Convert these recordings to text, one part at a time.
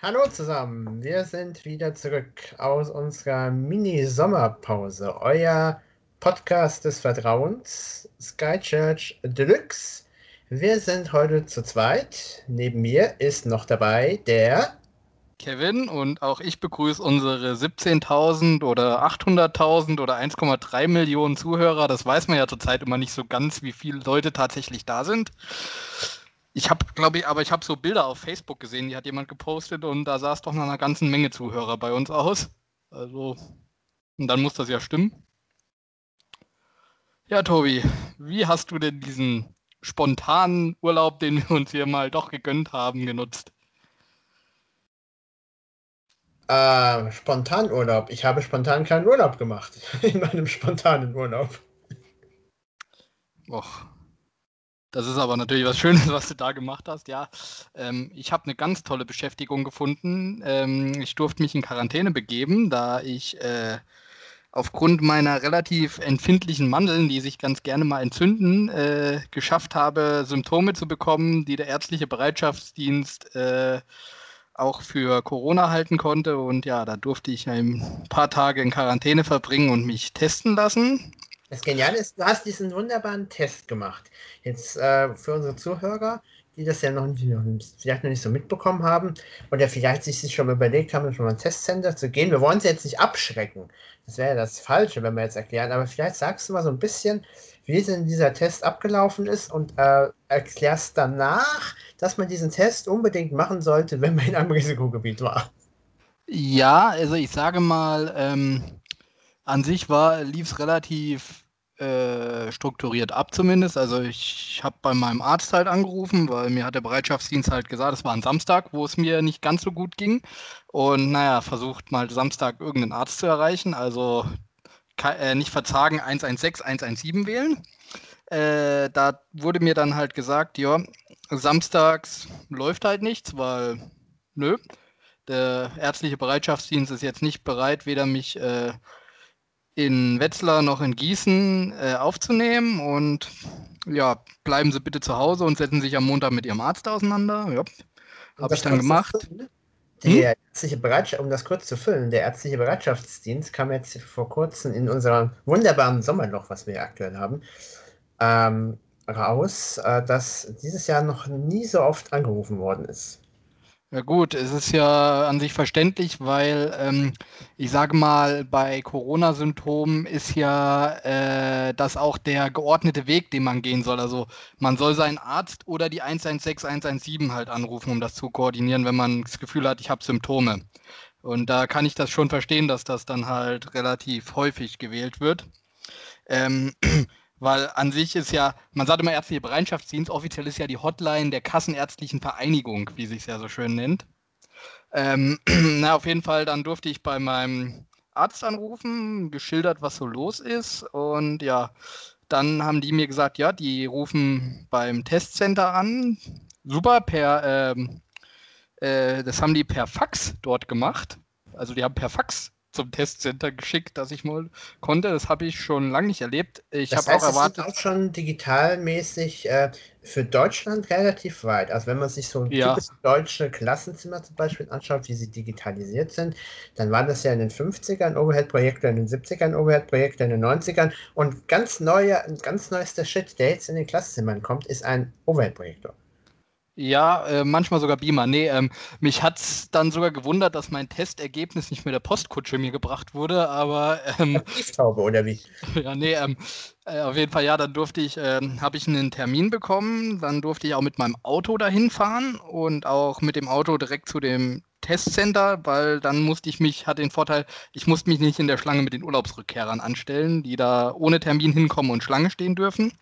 Hallo zusammen, wir sind wieder zurück aus unserer Mini-Sommerpause. Euer Podcast des Vertrauens, Sky Church Deluxe. Wir sind heute zu zweit. Neben mir ist noch dabei der Kevin und auch ich begrüße unsere 17.000 oder 800.000 oder 1,3 Millionen Zuhörer. Das weiß man ja zurzeit immer nicht so ganz, wie viele Leute tatsächlich da sind. Ich habe, glaube ich, aber ich habe so Bilder auf Facebook gesehen, die hat jemand gepostet und da sah es doch nach einer ganzen Menge Zuhörer bei uns aus. Also, und dann muss das ja stimmen. Ja, Tobi, wie hast du denn diesen spontanen Urlaub, den wir uns hier mal doch gegönnt haben, genutzt? Äh, spontan Urlaub. Ich habe spontan keinen Urlaub gemacht. In meinem spontanen Urlaub. Och. Das ist aber natürlich was Schönes, was du da gemacht hast, ja. Ähm, ich habe eine ganz tolle Beschäftigung gefunden. Ähm, ich durfte mich in Quarantäne begeben, da ich äh, aufgrund meiner relativ empfindlichen Mandeln, die sich ganz gerne mal entzünden, äh, geschafft habe, Symptome zu bekommen, die der ärztliche Bereitschaftsdienst äh, auch für Corona halten konnte. Und ja, da durfte ich ein paar Tage in Quarantäne verbringen und mich testen lassen. Das Geniale ist, du hast diesen wunderbaren Test gemacht. Jetzt äh, für unsere Zuhörer, die das ja noch nicht, vielleicht noch nicht so mitbekommen haben oder vielleicht sich schon überlegt haben, schon mal ein Testcenter zu gehen. Wir wollen sie jetzt nicht abschrecken. Das wäre ja das Falsche, wenn wir jetzt erklären. Aber vielleicht sagst du mal so ein bisschen, wie denn dieser Test abgelaufen ist und äh, erklärst danach, dass man diesen Test unbedingt machen sollte, wenn man in einem Risikogebiet war. Ja, also ich sage mal, ähm, an sich lief es relativ äh, strukturiert ab zumindest. Also ich habe bei meinem Arzt halt angerufen, weil mir hat der Bereitschaftsdienst halt gesagt, es war ein Samstag, wo es mir nicht ganz so gut ging. Und naja, versucht mal Samstag irgendeinen Arzt zu erreichen. Also äh, nicht verzagen 116, 117 wählen. Äh, da wurde mir dann halt gesagt, ja, samstags läuft halt nichts, weil nö, der ärztliche Bereitschaftsdienst ist jetzt nicht bereit, weder mich äh, in Wetzlar noch in Gießen äh, aufzunehmen und ja, bleiben Sie bitte zu Hause und setzen sich am Montag mit Ihrem Arzt auseinander. Ja, habe ich dann gemacht. Der hm? ärztliche Bereitschaft, um das kurz zu füllen, der ärztliche Bereitschaftsdienst kam jetzt vor kurzem in unserem wunderbaren Sommerloch, was wir aktuell haben, ähm, raus, äh, dass dieses Jahr noch nie so oft angerufen worden ist. Ja gut, es ist ja an sich verständlich, weil ähm, ich sage mal, bei Corona-Symptomen ist ja äh, das auch der geordnete Weg, den man gehen soll. Also man soll seinen Arzt oder die 116, 117 halt anrufen, um das zu koordinieren, wenn man das Gefühl hat, ich habe Symptome. Und da kann ich das schon verstehen, dass das dann halt relativ häufig gewählt wird. Ähm, weil an sich ist ja, man sagt immer ärztliche Bereitschaftsdienst, offiziell ist ja die Hotline der Kassenärztlichen Vereinigung, wie sich es ja so schön nennt. Ähm, na, auf jeden Fall, dann durfte ich bei meinem Arzt anrufen, geschildert, was so los ist. Und ja, dann haben die mir gesagt, ja, die rufen beim Testcenter an. Super, per, ähm, äh, das haben die per Fax dort gemacht. Also die haben per Fax zum Testcenter geschickt, dass ich mal konnte. Das habe ich schon lange nicht erlebt. Ich habe auch erwartet. Das ist auch schon digitalmäßig äh, für Deutschland relativ weit. Also wenn man sich so ja. deutsche Klassenzimmer zum Beispiel anschaut, wie sie digitalisiert sind, dann waren das ja in den 50ern Overhead-Projekte, in den 70ern Overhead-Projekte, in den 90ern und ganz neuer, ganz neuester Shit, der jetzt in den Klassenzimmern kommt, ist ein Overhead-Projektor. Ja, äh, manchmal sogar Beamer. Nee, ähm, mich hat es dann sogar gewundert, dass mein Testergebnis nicht mit der Postkutsche mir gebracht wurde, aber. Ähm, Brieftaube oder wie? Ja, nee, ähm, äh, auf jeden Fall, ja, dann durfte ich, äh, habe ich einen Termin bekommen, dann durfte ich auch mit meinem Auto dahin fahren und auch mit dem Auto direkt zu dem Testcenter, weil dann musste ich mich, hat den Vorteil, ich musste mich nicht in der Schlange mit den Urlaubsrückkehrern anstellen, die da ohne Termin hinkommen und Schlange stehen dürfen.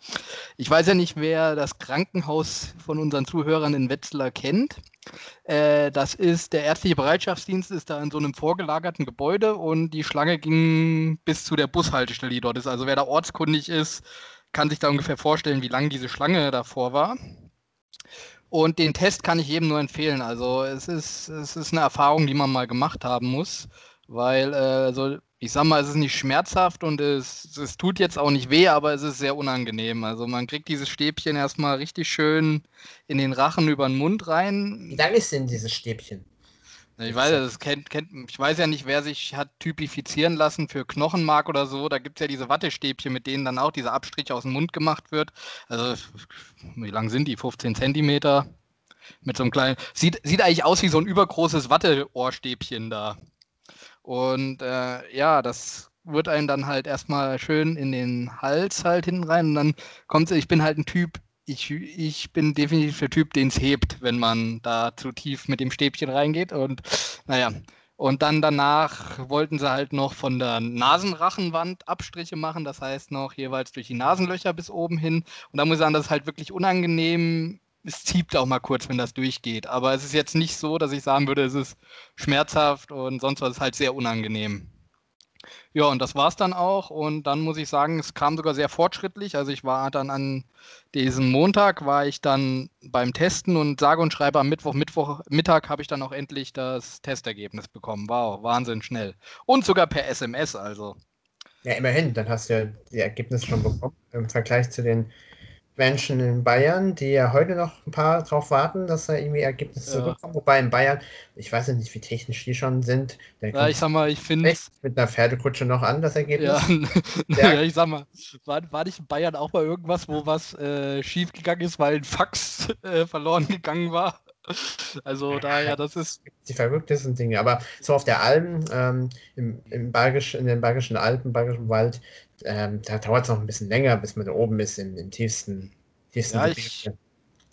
Ich weiß ja nicht, wer das Krankenhaus von unseren Zuhörern in Wetzlar kennt. Äh, das ist, der ärztliche Bereitschaftsdienst ist da in so einem vorgelagerten Gebäude und die Schlange ging bis zu der Bushaltestelle, die dort ist. Also wer da ortskundig ist, kann sich da ungefähr vorstellen, wie lang diese Schlange davor war. Und den Test kann ich jedem nur empfehlen. Also es ist, es ist eine Erfahrung, die man mal gemacht haben muss, weil äh, also ich sag mal, es ist nicht schmerzhaft und es, es tut jetzt auch nicht weh, aber es ist sehr unangenehm. Also man kriegt dieses Stäbchen erstmal richtig schön in den Rachen über den Mund rein. Wie lang ist denn dieses Stäbchen? Ich weiß ja, das kennt, kennt, ich weiß ja nicht, wer sich hat typifizieren lassen für Knochenmark oder so. Da gibt es ja diese Wattestäbchen, mit denen dann auch dieser Abstrich aus dem Mund gemacht wird. Also, wie lang sind die? 15 Zentimeter? Mit so einem kleinen. Sieht, sieht eigentlich aus wie so ein übergroßes Watteohrstäbchen da. Und äh, ja, das wird einem dann halt erstmal schön in den Hals halt hinten rein. Und dann kommt ich bin halt ein Typ, ich, ich bin definitiv der Typ, den es hebt, wenn man da zu tief mit dem Stäbchen reingeht. Und naja, und dann danach wollten sie halt noch von der Nasenrachenwand Abstriche machen, das heißt noch jeweils durch die Nasenlöcher bis oben hin. Und da muss ich sagen, das ist halt wirklich unangenehm. Es zieht auch mal kurz, wenn das durchgeht. Aber es ist jetzt nicht so, dass ich sagen würde, es ist schmerzhaft und sonst was ist halt sehr unangenehm. Ja, und das war es dann auch. Und dann muss ich sagen, es kam sogar sehr fortschrittlich. Also ich war dann an diesem Montag, war ich dann beim Testen und sage und schreibe am Mittwoch, Mittwoch, Mittag habe ich dann auch endlich das Testergebnis bekommen. Wow, Wahnsinn schnell. Und sogar per SMS also. Ja, immerhin, dann hast du ja die Ergebnisse schon bekommen im Vergleich zu den Menschen in Bayern, die ja heute noch ein paar drauf warten, dass da irgendwie Ergebnisse ja. zurückkommen. Wobei in Bayern, ich weiß nicht, wie technisch die schon sind. ja, ich sag mal, ich finde. Mit einer Pferdekutsche noch an, das Ergebnis. Ja, ja ich sag mal, war, war nicht in Bayern auch mal irgendwas, wo was äh, schief gegangen ist, weil ein Fax äh, verloren gegangen war? Also daher, das ist. Die verrücktesten Dinge. Aber so auf der Alm, ähm, im, im Bergisch, in den Bergischen Alpen, Bergischen Wald, ähm, da dauert es noch ein bisschen länger, bis man da oben ist, im, im tiefsten, tiefsten ja, ich,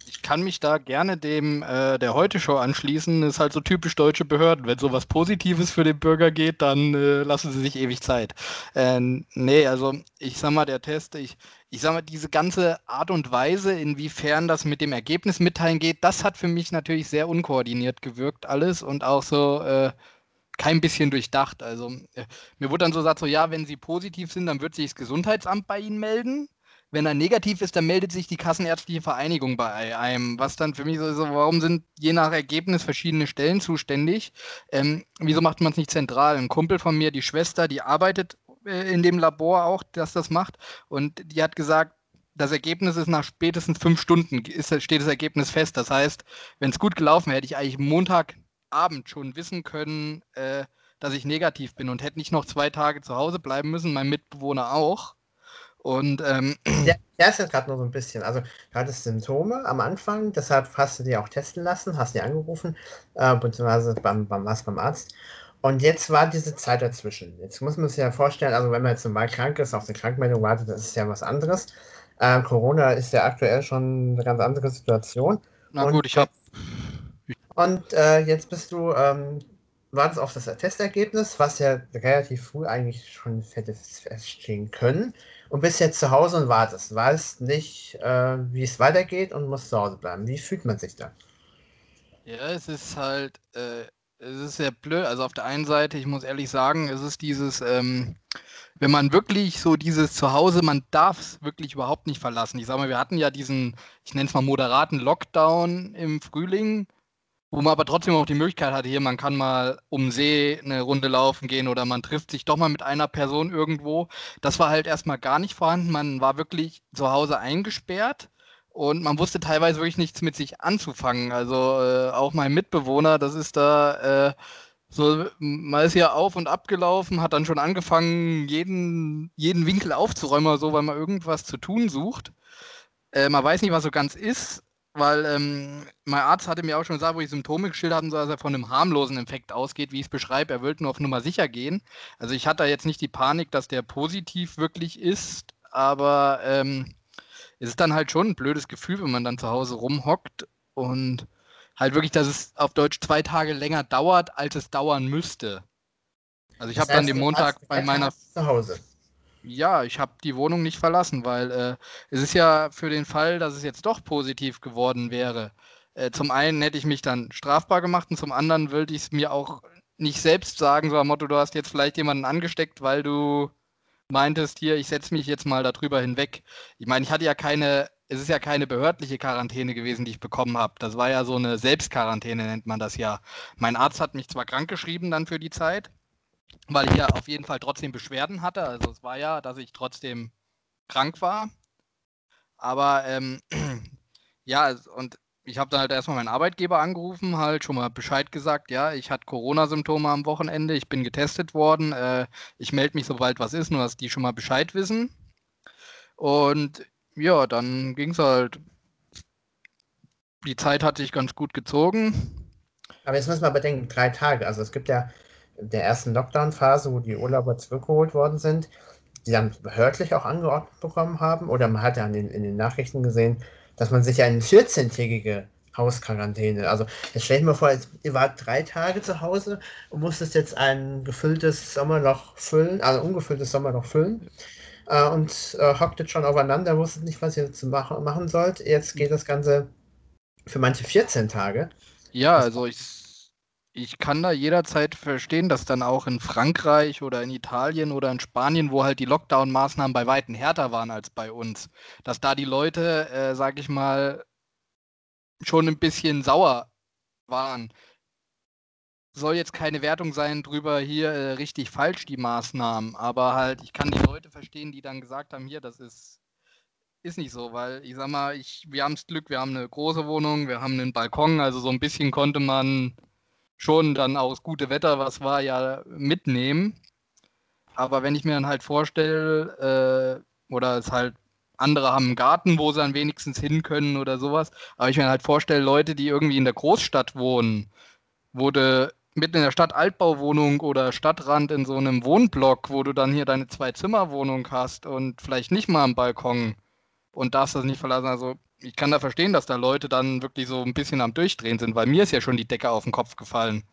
ich, kann mich da gerne dem äh, der Heute-Show anschließen. Das ist halt so typisch deutsche Behörden. Wenn sowas Positives für den Bürger geht, dann äh, lassen sie sich ewig Zeit. Äh, nee, also ich sag mal, der Test, ich, ich sag mal, diese ganze Art und Weise, inwiefern das mit dem Ergebnis mitteilen geht, das hat für mich natürlich sehr unkoordiniert gewirkt, alles und auch so äh, kein bisschen durchdacht. Also äh, mir wurde dann so gesagt, so ja, wenn Sie positiv sind, dann wird sich das Gesundheitsamt bei Ihnen melden. Wenn er negativ ist, dann meldet sich die Kassenärztliche Vereinigung bei einem. Was dann für mich so ist, warum sind je nach Ergebnis verschiedene Stellen zuständig? Ähm, wieso macht man es nicht zentral? Ein Kumpel von mir, die Schwester, die arbeitet äh, in dem Labor auch, das das macht. Und die hat gesagt, das Ergebnis ist nach spätestens fünf Stunden, ist, steht das Ergebnis fest. Das heißt, wenn es gut gelaufen wäre, hätte ich eigentlich Montag Abend schon wissen können, äh, dass ich negativ bin und hätte nicht noch zwei Tage zu Hause bleiben müssen, mein Mitbewohner auch. Und ähm, ja, der ist jetzt gerade nur so ein bisschen. Also, du hattest Symptome am Anfang, deshalb hast du dir auch testen lassen, hast dir angerufen, äh, beziehungsweise beim, beim, was beim Arzt. Und jetzt war diese Zeit dazwischen. Jetzt muss man sich ja vorstellen, also wenn man jetzt normal krank ist, auf eine Krankmeldung wartet, das ist ja was anderes. Äh, Corona ist ja aktuell schon eine ganz andere Situation. Na gut, und, ich habe und äh, jetzt bist du, ähm, wartest auf das Testergebnis, was ja relativ früh eigentlich schon hätte feststehen können. Und bist jetzt zu Hause und wartest. Weißt nicht, äh, wie es weitergeht und musst zu Hause bleiben. Wie fühlt man sich da? Ja, es ist halt, äh, es ist sehr blöd. Also auf der einen Seite, ich muss ehrlich sagen, es ist dieses, ähm, wenn man wirklich so dieses Zuhause, man darf es wirklich überhaupt nicht verlassen. Ich sag mal, wir hatten ja diesen, ich nenne es mal moderaten Lockdown im Frühling wo man aber trotzdem auch die Möglichkeit hatte, hier, man kann mal um See eine Runde laufen gehen oder man trifft sich doch mal mit einer Person irgendwo. Das war halt erstmal gar nicht vorhanden. Man war wirklich zu Hause eingesperrt und man wusste teilweise wirklich nichts mit sich anzufangen. Also äh, auch mein Mitbewohner, das ist da äh, so, man ist ja auf und ab gelaufen, hat dann schon angefangen, jeden, jeden Winkel aufzuräumen, so, weil man irgendwas zu tun sucht. Äh, man weiß nicht, was so ganz ist weil ähm, mein Arzt hatte mir auch schon gesagt, wo ich Symptome geschildert habe, dass er von einem harmlosen Infekt ausgeht, wie ich es beschreibe. Er wollte nur auf Nummer sicher gehen. Also ich hatte jetzt nicht die Panik, dass der positiv wirklich ist, aber ähm, es ist dann halt schon ein blödes Gefühl, wenn man dann zu Hause rumhockt und halt wirklich, dass es auf Deutsch zwei Tage länger dauert, als es dauern müsste. Also ich habe dann den Montag bei meiner zu Hause. Ja, ich habe die Wohnung nicht verlassen, weil äh, es ist ja für den Fall, dass es jetzt doch positiv geworden wäre. Äh, zum einen hätte ich mich dann strafbar gemacht und zum anderen würde ich es mir auch nicht selbst sagen, so am Motto, du hast jetzt vielleicht jemanden angesteckt, weil du meintest, hier, ich setze mich jetzt mal darüber hinweg. Ich meine, ich hatte ja keine, es ist ja keine behördliche Quarantäne gewesen, die ich bekommen habe. Das war ja so eine Selbstquarantäne, nennt man das ja. Mein Arzt hat mich zwar krankgeschrieben dann für die Zeit, weil ich ja auf jeden Fall trotzdem Beschwerden hatte. Also es war ja, dass ich trotzdem krank war. Aber ähm, ja, und ich habe dann halt erstmal meinen Arbeitgeber angerufen, halt schon mal Bescheid gesagt, ja, ich hatte Corona-Symptome am Wochenende, ich bin getestet worden, äh, ich melde mich, sobald was ist, nur dass die schon mal Bescheid wissen. Und ja, dann ging es halt. Die Zeit hat sich ganz gut gezogen. Aber jetzt müssen wir bedenken, drei Tage. Also es gibt ja der ersten Lockdown-Phase, wo die Urlauber zurückgeholt worden sind, die dann behördlich auch angeordnet bekommen haben. Oder man hat ja in den, in den Nachrichten gesehen, dass man sich eine 14-tägige Hausquarantäne. Also jetzt stell ich mir vor, ihr wart drei Tage zu Hause und musstet jetzt ein gefülltes Sommerloch füllen, also ungefülltes Sommerloch füllen äh, und äh, hocktet schon aufeinander, wusstet nicht, was ihr zu machen, machen sollt. Jetzt geht das Ganze für manche 14 Tage. Ja, also ich, ich kann da jederzeit verstehen, dass dann auch in Frankreich oder in Italien oder in Spanien, wo halt die Lockdown-Maßnahmen bei Weitem härter waren als bei uns, dass da die Leute, äh, sag ich mal, schon ein bisschen sauer waren. Soll jetzt keine Wertung sein drüber hier äh, richtig falsch die Maßnahmen, aber halt ich kann die Leute verstehen, die dann gesagt haben, hier, das ist ist nicht so, weil ich sag mal, ich, wir haben das Glück, wir haben eine große Wohnung, wir haben einen Balkon, also so ein bisschen konnte man schon dann auch das gute Wetter, was war, ja mitnehmen. Aber wenn ich mir dann halt vorstelle, äh, oder es halt andere haben einen Garten, wo sie dann wenigstens hin können oder sowas. Aber ich mir halt vorstelle, Leute, die irgendwie in der Großstadt wohnen, wo du mitten in der Stadt Altbauwohnung oder Stadtrand in so einem Wohnblock, wo du dann hier deine Zwei-Zimmer-Wohnung hast und vielleicht nicht mal am Balkon und darfst das nicht verlassen. Also ich kann da verstehen, dass da Leute dann wirklich so ein bisschen am Durchdrehen sind, weil mir ist ja schon die Decke auf den Kopf gefallen.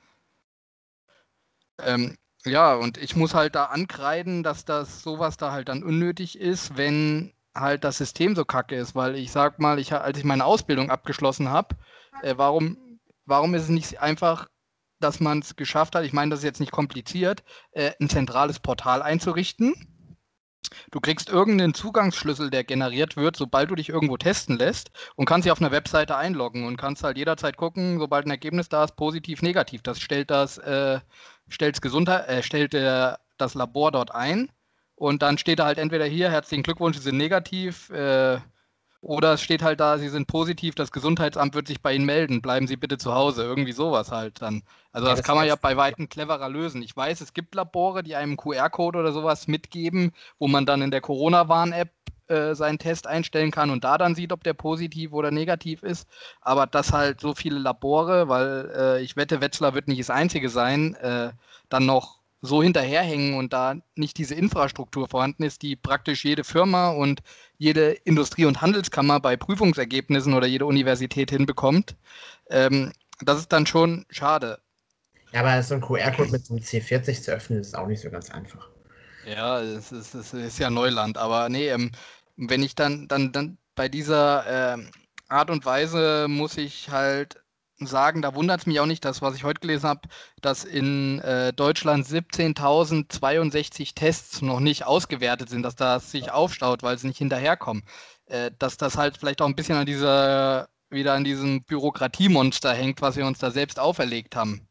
Ähm, ja, und ich muss halt da ankreiden, dass das sowas da halt dann unnötig ist, wenn halt das System so kacke ist, weil ich sag mal, ich, als ich meine Ausbildung abgeschlossen habe, äh, warum, warum ist es nicht einfach, dass man es geschafft hat, ich meine, das ist jetzt nicht kompliziert, äh, ein zentrales Portal einzurichten. Du kriegst irgendeinen Zugangsschlüssel, der generiert wird, sobald du dich irgendwo testen lässt und kannst dich auf einer Webseite einloggen und kannst halt jederzeit gucken, sobald ein Ergebnis da ist, positiv, negativ. Das stellt das, äh, stellt's Gesundheit, äh, stellt der, das Labor dort ein und dann steht da halt entweder hier, herzlichen Glückwunsch, Sie sind negativ, äh, oder es steht halt da, Sie sind positiv, das Gesundheitsamt wird sich bei Ihnen melden, bleiben Sie bitte zu Hause. Irgendwie sowas halt dann. Also ja, das, das, kann man ja bei Weitem cleverer lösen. Ich weiß, es gibt Labore, die einem QR-Code oder sowas mitgeben, wo man dann in der Corona-Warn-App äh, seinen Test einstellen kann und da dann sieht, ob der positiv oder negativ ist. Aber dass halt so viele Labore, weil äh, ich wette, Wetzlar wird nicht das einzige sein, äh, dann noch so hinterherhängen und da nicht diese Infrastruktur vorhanden ist, die praktisch jede Firma und jede Industrie- und Handelskammer bei Prüfungsergebnissen oder jede Universität hinbekommt, ähm, das ist dann schon schade. Ja, aber so ein QR-Code mit einem C40 zu öffnen, ist auch nicht so ganz einfach. Ja, es ist, es ist ja Neuland, aber nee, ähm, wenn ich dann, dann, dann bei dieser ähm, Art und Weise muss ich halt sagen, da wundert es mich auch nicht, dass, was ich heute gelesen habe, dass in äh, Deutschland 17.062 Tests noch nicht ausgewertet sind, dass das sich aufstaut, weil sie nicht hinterherkommen. Äh, dass das halt vielleicht auch ein bisschen an dieser, wieder an diesem Bürokratiemonster hängt, was wir uns da selbst auferlegt haben.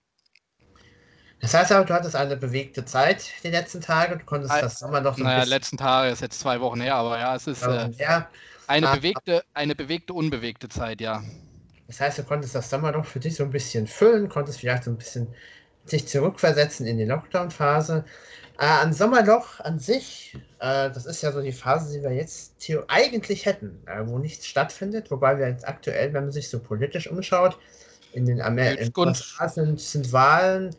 Das heißt aber, du hattest eine bewegte Zeit die letzten Tage, du konntest All, das Sommer noch so Naja, letzten Tage ist jetzt zwei Wochen her, aber ja, es ist äh, eine, ah, bewegte, eine bewegte, unbewegte Zeit, ja. Das heißt, du konntest das Sommerloch für dich so ein bisschen füllen, konntest vielleicht so ein bisschen dich zurückversetzen in die Lockdown-Phase. Äh, ein Sommerloch an sich, äh, das ist ja so die Phase, die wir jetzt eigentlich hätten, äh, wo nichts stattfindet, wobei wir jetzt aktuell, wenn man sich so politisch umschaut, in den Amerika sind, sind Wahlen,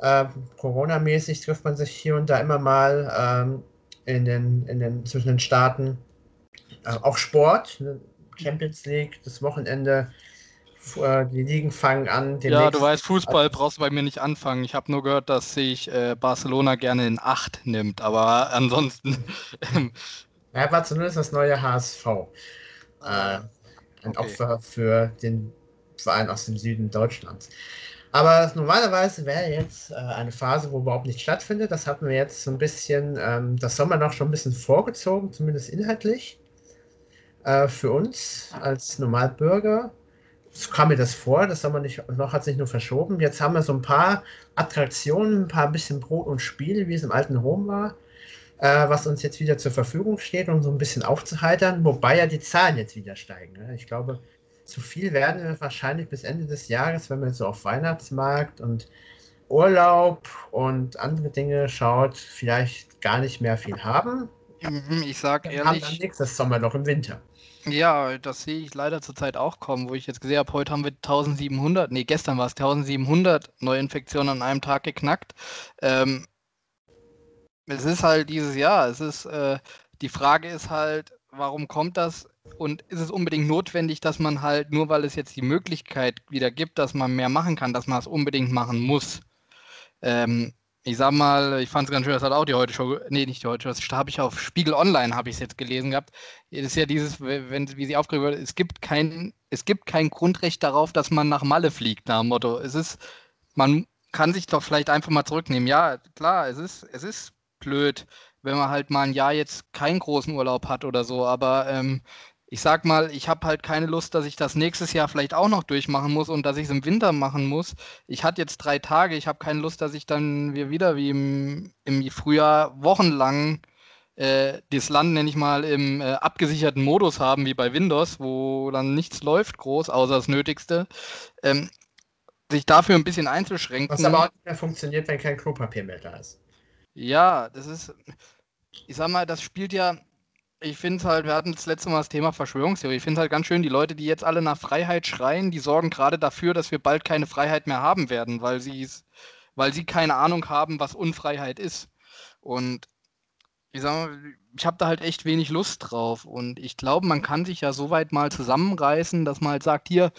äh, Corona-mäßig trifft man sich hier und da immer mal ähm, in den, in den, zwischen den Staaten. Äh, auch Sport, ne? Champions League, das Wochenende die Ligen fangen an. Ja, du weißt, Fußball brauchst du bei mir nicht anfangen. Ich habe nur gehört, dass sich äh, Barcelona gerne in Acht nimmt, aber ansonsten. ja, Barcelona ist das neue HSV. Äh, ein okay. Opfer für den Verein aus dem Süden Deutschlands. Aber normalerweise wäre jetzt äh, eine Phase, wo überhaupt nicht stattfindet. Das hatten wir jetzt so ein bisschen, ähm, das Sommer noch schon ein bisschen vorgezogen, zumindest inhaltlich. Äh, für uns als Normalbürger so kam mir das vor, das haben wir nicht, noch hat sich nur verschoben. Jetzt haben wir so ein paar Attraktionen, ein paar bisschen Brot und Spiele, wie es im alten Rom war, äh, was uns jetzt wieder zur Verfügung steht, um so ein bisschen aufzuheitern, wobei ja die Zahlen jetzt wieder steigen. Ne? Ich glaube, zu viel werden wir wahrscheinlich bis Ende des Jahres, wenn man so auf Weihnachtsmarkt und Urlaub und andere Dinge schaut, vielleicht gar nicht mehr viel haben. Mhm, ich sag ehrlich. Haben dann nächstes Sommer noch im Winter. Ja, das sehe ich leider zurzeit auch kommen, wo ich jetzt gesehen habe, heute haben wir 1700, nee, gestern war es 1700 Neuinfektionen an einem Tag geknackt. Ähm, es ist halt dieses Jahr, es ist, äh, die Frage ist halt, warum kommt das und ist es unbedingt notwendig, dass man halt, nur weil es jetzt die Möglichkeit wieder gibt, dass man mehr machen kann, dass man es unbedingt machen muss? Ähm, ich sag mal, ich fand es ganz schön, das hat auch die heute Show, nee, nicht die heute Show, das habe ich auf Spiegel Online, habe ich es jetzt gelesen gehabt. Das ist ja dieses, wenn, wie sie aufgeregt wird, es gibt kein, es gibt kein Grundrecht darauf, dass man nach Malle fliegt, nach dem Motto. Es ist, man kann sich doch vielleicht einfach mal zurücknehmen. Ja, klar, es ist, es ist blöd, wenn man halt mal ein Jahr jetzt keinen großen Urlaub hat oder so, aber ähm, ich sag mal, ich habe halt keine Lust, dass ich das nächstes Jahr vielleicht auch noch durchmachen muss und dass ich es im Winter machen muss. Ich hatte jetzt drei Tage, ich habe keine Lust, dass ich dann wieder wie im, im Frühjahr wochenlang äh, das Land, nenne ich mal, im äh, abgesicherten Modus haben, wie bei Windows, wo dann nichts läuft groß, außer das Nötigste. Ähm, sich dafür ein bisschen einzuschränken. Was aber auch nicht mehr funktioniert, wenn kein Klopapier mehr da ist. Ja, das ist, ich sag mal, das spielt ja, ich finde es halt, wir hatten das letzte Mal das Thema Verschwörungstheorie. Ich finde es halt ganz schön, die Leute, die jetzt alle nach Freiheit schreien, die sorgen gerade dafür, dass wir bald keine Freiheit mehr haben werden, weil sie weil sie keine Ahnung haben, was Unfreiheit ist. Und ich sag mal, ich habe da halt echt wenig Lust drauf. Und ich glaube, man kann sich ja so weit mal zusammenreißen, dass man halt sagt, hier,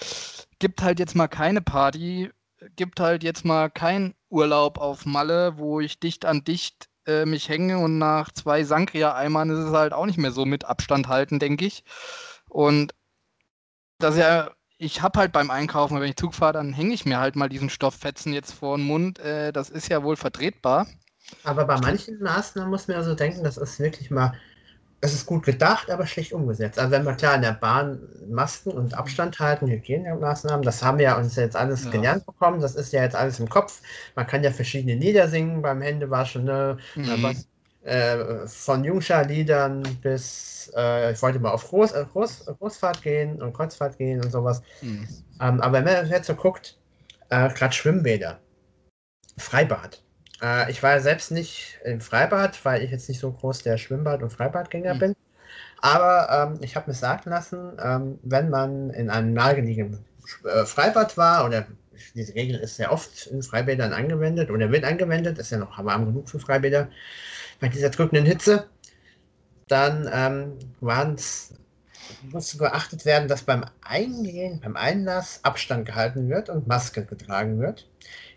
gibt halt jetzt mal keine Party, gibt halt jetzt mal keinen Urlaub auf Malle, wo ich dicht an dicht äh, mich hänge und nach zwei Sangria-Eimern ist es halt auch nicht mehr so mit Abstand halten, denke ich. Und das ja, ich habe halt beim Einkaufen, wenn ich Zug fahre, dann hänge ich mir halt mal diesen Stofffetzen jetzt vor den Mund. Äh, das ist ja wohl vertretbar. Aber bei manchen Maßnahmen muss man ja so denken, das ist wirklich mal es ist gut gedacht, aber schlecht umgesetzt. Also wenn wir klar in der Bahn Masken und Abstand halten, Hygienemaßnahmen, das haben wir ja uns jetzt alles ja. gelernt bekommen, das ist ja jetzt alles im Kopf. Man kann ja verschiedene Lieder singen beim Händewaschen, ne? Mhm. Äh, von Jungschar-Liedern bis, äh, ich wollte mal auf Groß, äh, Groß, Großfahrt gehen und Kreuzfahrt gehen und sowas. Mhm. Ähm, aber wenn man jetzt so guckt, äh, gerade Schwimmbäder, Freibad, äh, ich war ja selbst nicht im Freibad, weil ich jetzt nicht so groß der Schwimmbad- und Freibadgänger mhm. bin. Aber ähm, ich habe mir sagen lassen, ähm, wenn man in einem nahegelegenen äh, Freibad war, oder diese Regel ist sehr oft in Freibädern angewendet oder wird angewendet, ist ja noch warm genug für Freibäder, bei dieser drückenden Hitze, dann ähm, muss geachtet werden, dass beim Eingehen, beim Einlass Abstand gehalten wird und Maske getragen wird.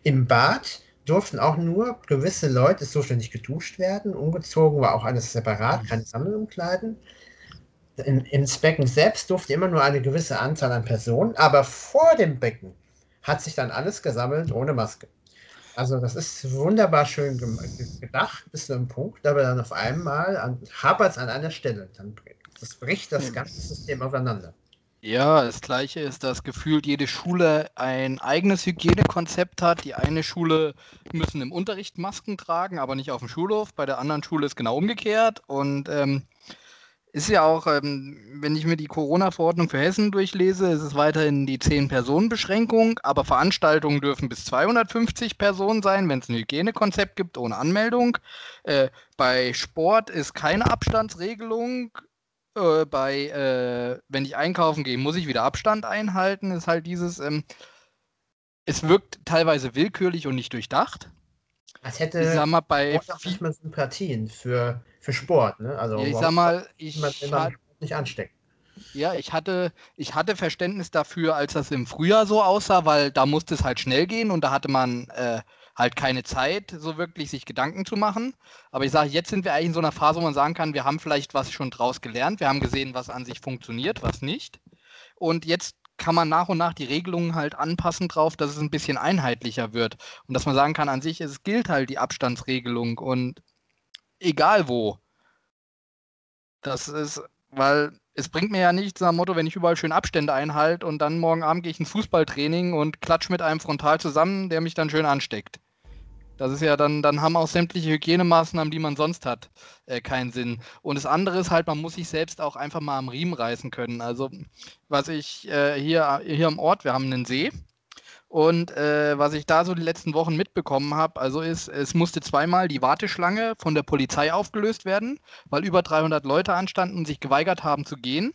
Im Bad durften auch nur gewisse Leute zuständig geduscht werden. Umgezogen war auch alles separat, keine Sammelumkleiden. In, ins Becken selbst durfte immer nur eine gewisse Anzahl an Personen, aber vor dem Becken hat sich dann alles gesammelt ohne Maske. Also das ist wunderbar schön gedacht bis zu einem Punkt, aber dann auf einmal hapert es an einer Stelle. Dann das bricht das ganze System aufeinander. Ja, das Gleiche ist, dass gefühlt jede Schule ein eigenes Hygienekonzept hat. Die eine Schule müssen im Unterricht Masken tragen, aber nicht auf dem Schulhof. Bei der anderen Schule ist genau umgekehrt. Und ähm, ist ja auch, ähm, wenn ich mir die Corona-Verordnung für Hessen durchlese, ist es weiterhin die 10-Personen-Beschränkung, aber Veranstaltungen dürfen bis 250 Personen sein, wenn es ein Hygienekonzept gibt, ohne Anmeldung. Äh, bei Sport ist keine Abstandsregelung äh, bei, äh, wenn ich einkaufen gehe, muss ich wieder Abstand einhalten. Ist halt dieses, ähm, es wirkt teilweise willkürlich und nicht durchdacht. Als hätte ich sag mal, bei nicht mehr Sympathien für, für Sport, ne? Also ich sag mal, ich man, nicht ansteckt. Ja, ich hatte, ich hatte Verständnis dafür, als das im Frühjahr so aussah, weil da musste es halt schnell gehen und da hatte man äh, halt keine Zeit, so wirklich sich Gedanken zu machen. Aber ich sage, jetzt sind wir eigentlich in so einer Phase, wo man sagen kann, wir haben vielleicht was schon draus gelernt, wir haben gesehen, was an sich funktioniert, was nicht. Und jetzt kann man nach und nach die Regelungen halt anpassen drauf, dass es ein bisschen einheitlicher wird. Und dass man sagen kann, an sich, es gilt halt die Abstandsregelung und egal wo. Das ist, weil es bringt mir ja nichts nach dem Motto, wenn ich überall schön Abstände einhalte und dann morgen Abend gehe ich ins Fußballtraining und klatsch mit einem frontal zusammen, der mich dann schön ansteckt. Das ist ja dann, dann haben auch sämtliche Hygienemaßnahmen, die man sonst hat, äh, keinen Sinn. Und das andere ist halt, man muss sich selbst auch einfach mal am Riemen reißen können. Also, was ich äh, hier, hier am Ort, wir haben einen See. Und äh, was ich da so die letzten Wochen mitbekommen habe, also ist, es musste zweimal die Warteschlange von der Polizei aufgelöst werden, weil über 300 Leute anstanden und sich geweigert haben zu gehen.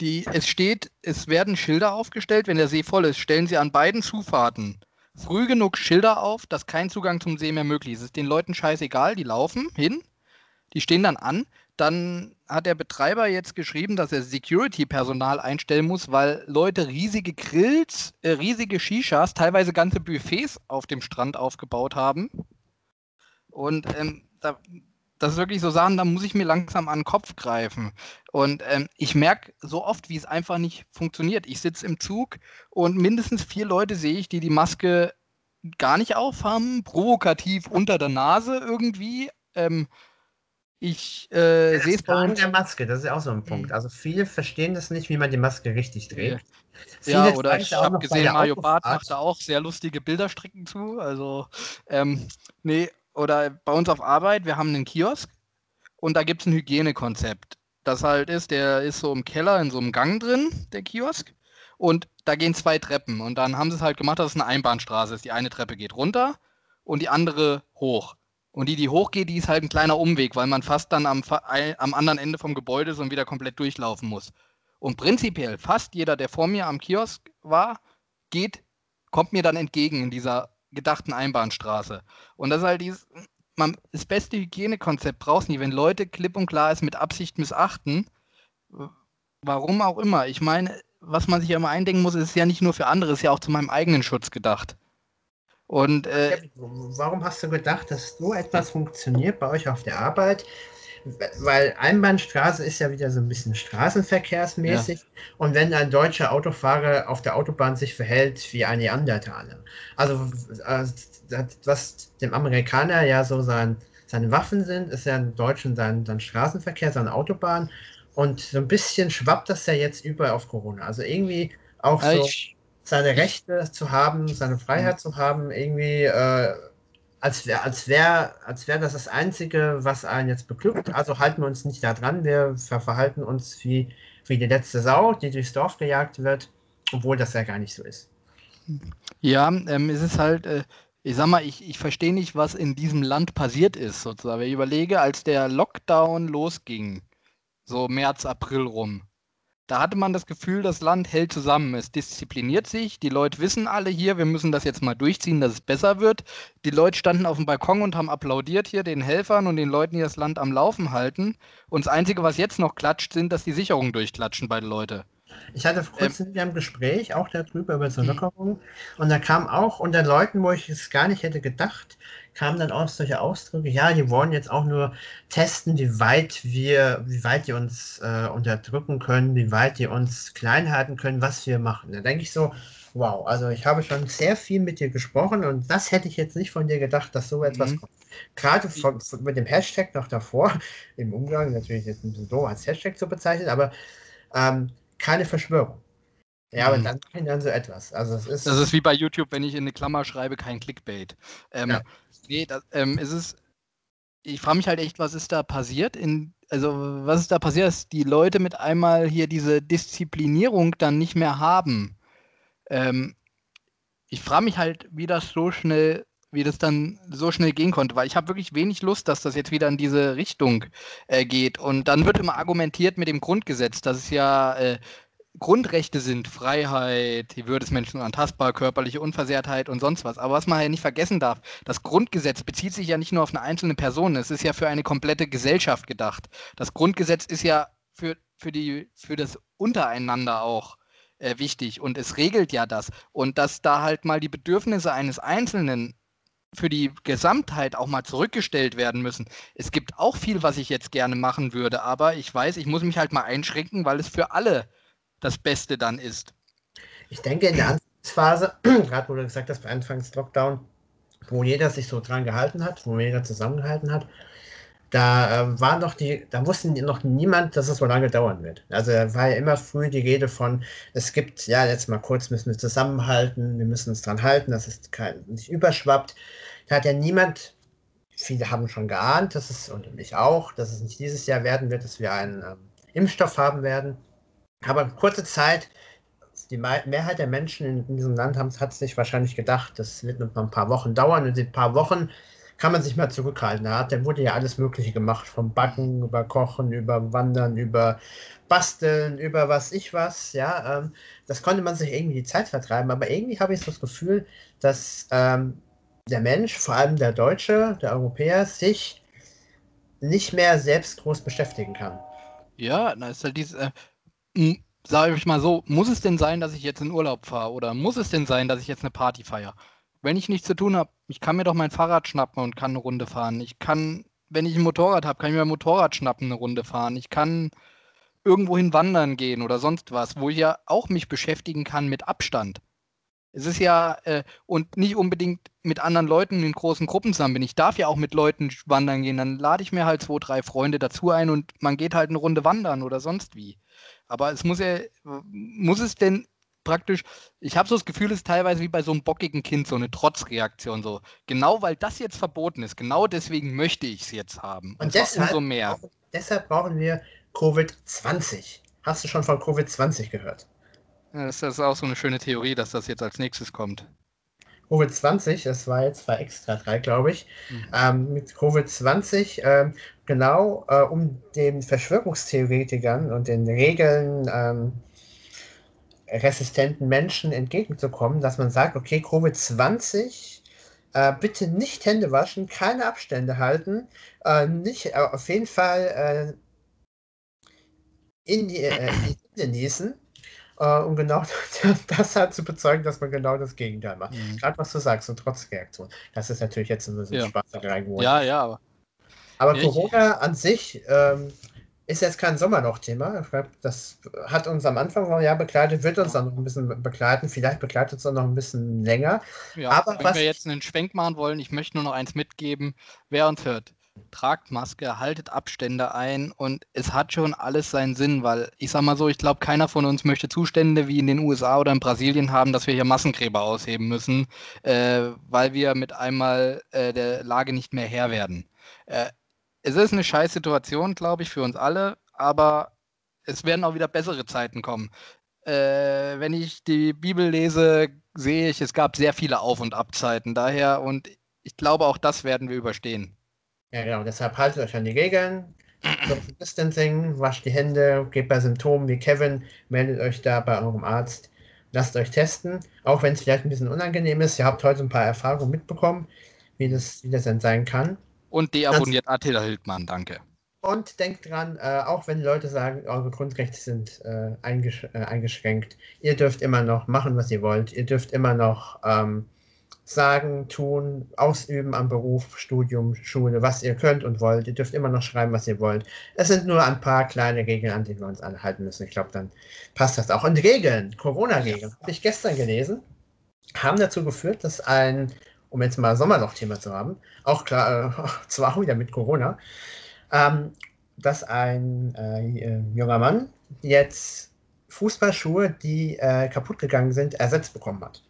Die, es steht, es werden Schilder aufgestellt, wenn der See voll ist, stellen sie an beiden Zufahrten früh genug Schilder auf, dass kein Zugang zum See mehr möglich ist. Es ist den Leuten scheißegal, die laufen hin, die stehen dann an. Dann hat der Betreiber jetzt geschrieben, dass er Security-Personal einstellen muss, weil Leute riesige Grills, äh, riesige Shishas, teilweise ganze Buffets auf dem Strand aufgebaut haben. Und ähm, da, das ist wirklich so Sachen, da muss ich mir langsam an den Kopf greifen. Und ähm, ich merke so oft, wie es einfach nicht funktioniert. Ich sitze im Zug und mindestens vier Leute sehe ich, die die Maske gar nicht aufhaben, provokativ unter der Nase irgendwie. Ähm, ich äh, sehe es bei der Maske, das ist auch so ein Punkt. Also viele verstehen das nicht, wie man die Maske richtig trägt. Ja, ja oder ich habe gesehen, Mario Barth macht da auch sehr lustige Bilderstricken zu. Also, ähm, nee, oder bei uns auf Arbeit, wir haben einen Kiosk und da gibt es ein Hygienekonzept. Das halt ist, der ist so im Keller in so einem Gang drin, der Kiosk. Und da gehen zwei Treppen. Und dann haben sie es halt gemacht, dass es eine Einbahnstraße ist. Die eine Treppe geht runter und die andere hoch. Und die, die hochgeht, die ist halt ein kleiner Umweg, weil man fast dann am, am anderen Ende vom Gebäude ist und wieder komplett durchlaufen muss. Und prinzipiell, fast jeder, der vor mir am Kiosk war, geht, kommt mir dann entgegen in dieser gedachten Einbahnstraße. Und das ist halt dieses, man, das beste Hygienekonzept brauchst nie, wenn Leute klipp und klar es mit Absicht missachten, warum auch immer. Ich meine, was man sich ja immer eindenken muss, ist ja nicht nur für andere, ist ja auch zu meinem eigenen Schutz gedacht. Und äh, warum hast du gedacht, dass so etwas funktioniert bei euch auf der Arbeit? Weil Einbahnstraße ist ja wieder so ein bisschen straßenverkehrsmäßig. Ja. Und wenn ein deutscher Autofahrer auf der Autobahn sich verhält wie ein Neandertaler. Also, äh, was dem Amerikaner ja so sein, seine Waffen sind, ist ja im Deutschen sein, sein Straßenverkehr, seine Autobahn. Und so ein bisschen schwappt das ja jetzt überall auf Corona. Also irgendwie auch so seine Rechte zu haben, seine Freiheit zu haben, irgendwie. Äh, als wäre als wär, als wär das das Einzige, was einen jetzt beglückt. Also halten wir uns nicht da dran. Wir verhalten uns wie, wie die letzte Sau, die durchs Dorf gejagt wird, obwohl das ja gar nicht so ist. Ja, ähm, es ist halt, äh, ich sag mal, ich, ich verstehe nicht, was in diesem Land passiert ist, sozusagen. Ich überlege, als der Lockdown losging, so März, April rum, da hatte man das Gefühl, das Land hält zusammen, es diszipliniert sich, die Leute wissen alle hier, wir müssen das jetzt mal durchziehen, dass es besser wird. Die Leute standen auf dem Balkon und haben applaudiert hier den Helfern und den Leuten, die das Land am Laufen halten. Und das Einzige, was jetzt noch klatscht, sind, dass die Sicherungen durchklatschen bei den Leuten. Ich hatte vor kurzem ähm, ein Gespräch auch darüber, über so Lockerungen. Und da kam auch unter Leuten, wo ich es gar nicht hätte gedacht, kamen dann auch solche Ausdrücke, ja, die wollen jetzt auch nur testen, wie weit wir, wie weit die uns äh, unterdrücken können, wie weit die uns klein halten können, was wir machen. Da denke ich so, wow, also ich habe schon sehr viel mit dir gesprochen und das hätte ich jetzt nicht von dir gedacht, dass so etwas mhm. kommt. Gerade von, von, mit dem Hashtag noch davor, im Umgang natürlich jetzt ein bisschen doof als Hashtag zu bezeichnen, aber ähm, keine Verschwörung. Ja, aber mhm. dann machen dann so etwas. Also es ist das ist wie bei YouTube, wenn ich in eine Klammer schreibe, kein Clickbait. Ähm, ja. Nee, das, ähm, es ist, ich frage mich halt echt, was ist da passiert? In, also, was ist da passiert, dass die Leute mit einmal hier diese Disziplinierung dann nicht mehr haben? Ähm, ich frage mich halt, wie das so schnell, wie das dann so schnell gehen konnte, weil ich habe wirklich wenig Lust, dass das jetzt wieder in diese Richtung äh, geht. Und dann wird immer argumentiert mit dem Grundgesetz, dass es ja äh, Grundrechte sind Freiheit, die Würde des Menschen unantastbar, körperliche Unversehrtheit und sonst was. Aber was man ja nicht vergessen darf, das Grundgesetz bezieht sich ja nicht nur auf eine einzelne Person, es ist ja für eine komplette Gesellschaft gedacht. Das Grundgesetz ist ja für, für, die, für das Untereinander auch äh, wichtig und es regelt ja das. Und dass da halt mal die Bedürfnisse eines Einzelnen für die Gesamtheit auch mal zurückgestellt werden müssen. Es gibt auch viel, was ich jetzt gerne machen würde, aber ich weiß, ich muss mich halt mal einschränken, weil es für alle das Beste dann ist. Ich denke, in der Anfangsphase, gerade wo du gesagt hast, bei Anfangs Lockdown, wo jeder sich so dran gehalten hat, wo jeder zusammengehalten hat, da äh, war noch die, da wusste noch niemand, dass es so lange dauern wird. Also da war ja immer früh die Rede von, es gibt, ja, jetzt mal kurz müssen wir zusammenhalten, wir müssen uns dran halten, dass es kein, nicht überschwappt. Da hat ja niemand, viele haben schon geahnt, dass es, und ich auch, dass es nicht dieses Jahr werden wird, dass wir einen ähm, Impfstoff haben werden. Aber kurze Zeit, die Mehrheit der Menschen in, diesem Land hat sich wahrscheinlich gedacht, das wird noch ein paar Wochen dauern. Und in ein paar Wochen kann man sich mal zurückhalten. Da, da wurde ja alles Mögliche gemacht, vom Backen über Kochen, über Wandern, über Basteln, über was ich was. Ja, ähm, das konnte man sich irgendwie die Zeit vertreiben. Aber irgendwie habe ich so das Gefühl, dass ähm, der Mensch, vor allem der Deutsche, der Europäer, sich nicht mehr selbst groß beschäftigen kann. Ja, da ist halt dieses, äh, sage ich mal so, muss es denn sein, dass ich jetzt in Urlaub fahre oder muss es denn sein, dass ich jetzt eine Party feiere? wenn ich nichts zu tun habe, ich kann mir doch mein Fahrrad schnappen und kann eine Runde fahren. Ich kann, wenn ich ein Motorrad habe, kann ich mir ein Motorrad schnappen, eine Runde fahren. Ich kann irgendwohin wandern gehen oder sonst was, wo ich ja auch mich beschäftigen kann mit Abstand. Es ist ja, äh, und nicht unbedingt mit anderen Leuten in großen Gruppen zusammen bin. Ich darf ja auch mit Leuten wandern gehen. Dann lade ich mir halt zwei, drei Freunde dazu ein und man geht halt eine Runde wandern oder sonst wie. Aber es muss ja, muss es denn praktisch, ich habe so das Gefühl, es ist teilweise wie bei so einem bockigen Kind so eine Trotzreaktion. So. Genau weil das jetzt verboten ist, genau deswegen möchte ich es jetzt haben. Und, Und deshalb, umso mehr. deshalb brauchen wir Covid-20. Hast du schon von Covid-20 gehört? Ja, das ist auch so eine schöne Theorie, dass das jetzt als nächstes kommt. Covid-20, das war jetzt bei Extra 3, glaube ich, mhm. ähm, mit Covid-20, ähm, genau äh, um den Verschwörungstheoretikern und den Regeln ähm, resistenten Menschen entgegenzukommen, dass man sagt, okay, Covid-20, äh, bitte nicht Hände waschen, keine Abstände halten, äh, nicht äh, auf jeden Fall äh, in die äh, genießen. Äh, um genau das halt zu bezeugen, dass man genau das Gegenteil macht. Mhm. Gerade was du sagst, und trotz Reaktion. Das ist natürlich jetzt ein bisschen ja. Spaß reingeholt. Ja, ja, aber. Aber Corona an sich ähm, ist jetzt kein Sommerloch-Thema. Das hat uns am Anfang vom Jahr begleitet, wird uns dann noch ein bisschen begleiten. Vielleicht begleitet es uns noch ein bisschen länger. Ja, Aber wenn was wir jetzt einen Schwenk machen wollen, ich möchte nur noch eins mitgeben. Wer uns hört, tragt Maske, haltet Abstände ein und es hat schon alles seinen Sinn, weil ich sag mal so, ich glaube, keiner von uns möchte Zustände wie in den USA oder in Brasilien haben, dass wir hier Massengräber ausheben müssen, äh, weil wir mit einmal äh, der Lage nicht mehr Herr werden. Äh, es ist eine scheiß Situation, glaube ich, für uns alle, aber es werden auch wieder bessere Zeiten kommen. Äh, wenn ich die Bibel lese, sehe ich, es gab sehr viele Auf- und Abzeiten. Daher, und ich glaube, auch das werden wir überstehen. Ja, genau. Deshalb haltet euch an die Regeln. Social Distancing, wascht die Hände, geht bei Symptomen wie Kevin, meldet euch da bei eurem Arzt, lasst euch testen, auch wenn es vielleicht ein bisschen unangenehm ist. Ihr habt heute ein paar Erfahrungen mitbekommen, wie das, wie das denn sein kann. Und deabonniert Attila Hildmann, danke. Und denkt dran, äh, auch wenn Leute sagen, eure Grundrechte sind äh, eingesch äh, eingeschränkt, ihr dürft immer noch machen, was ihr wollt. Ihr dürft immer noch ähm, sagen, tun, ausüben am Beruf, Studium, Schule, was ihr könnt und wollt. Ihr dürft immer noch schreiben, was ihr wollt. Es sind nur ein paar kleine Regeln, an die wir uns anhalten müssen. Ich glaube, dann passt das auch. Und Regeln, Corona-Regeln, habe ich gestern gelesen, haben dazu geführt, dass ein um jetzt mal Sommerloch-Thema zu haben, auch klar, äh, zwar auch wieder mit Corona, ähm, dass ein äh, junger Mann jetzt Fußballschuhe, die äh, kaputt gegangen sind, ersetzt bekommen hat.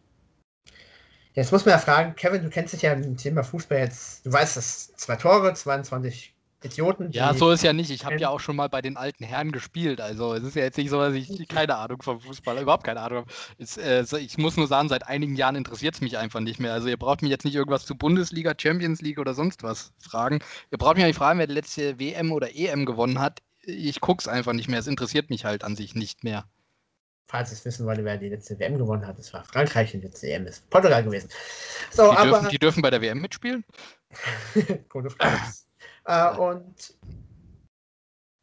Jetzt muss man ja fragen, Kevin, du kennst dich ja dem Thema Fußball jetzt, du weißt, dass zwei Tore, 22 Idioten. Ja, so ist ja nicht. Ich habe ja auch schon mal bei den alten Herren gespielt. Also es ist ja jetzt nicht so, dass ich keine Ahnung vom Fußball, überhaupt keine Ahnung habe. Äh, ich muss nur sagen, seit einigen Jahren interessiert es mich einfach nicht mehr. Also ihr braucht mich jetzt nicht irgendwas zu Bundesliga, Champions League oder sonst was fragen. Ihr braucht mich nicht fragen, wer die letzte WM oder EM gewonnen hat. Ich gucke es einfach nicht mehr. Es interessiert mich halt an sich nicht mehr. Falls ihr es wissen wollt, wer die letzte WM gewonnen hat, es war Frankreich und die letzte EM ist Portugal gewesen. So, die, aber, dürfen, die dürfen bei der WM mitspielen? Gute Frage. Äh, und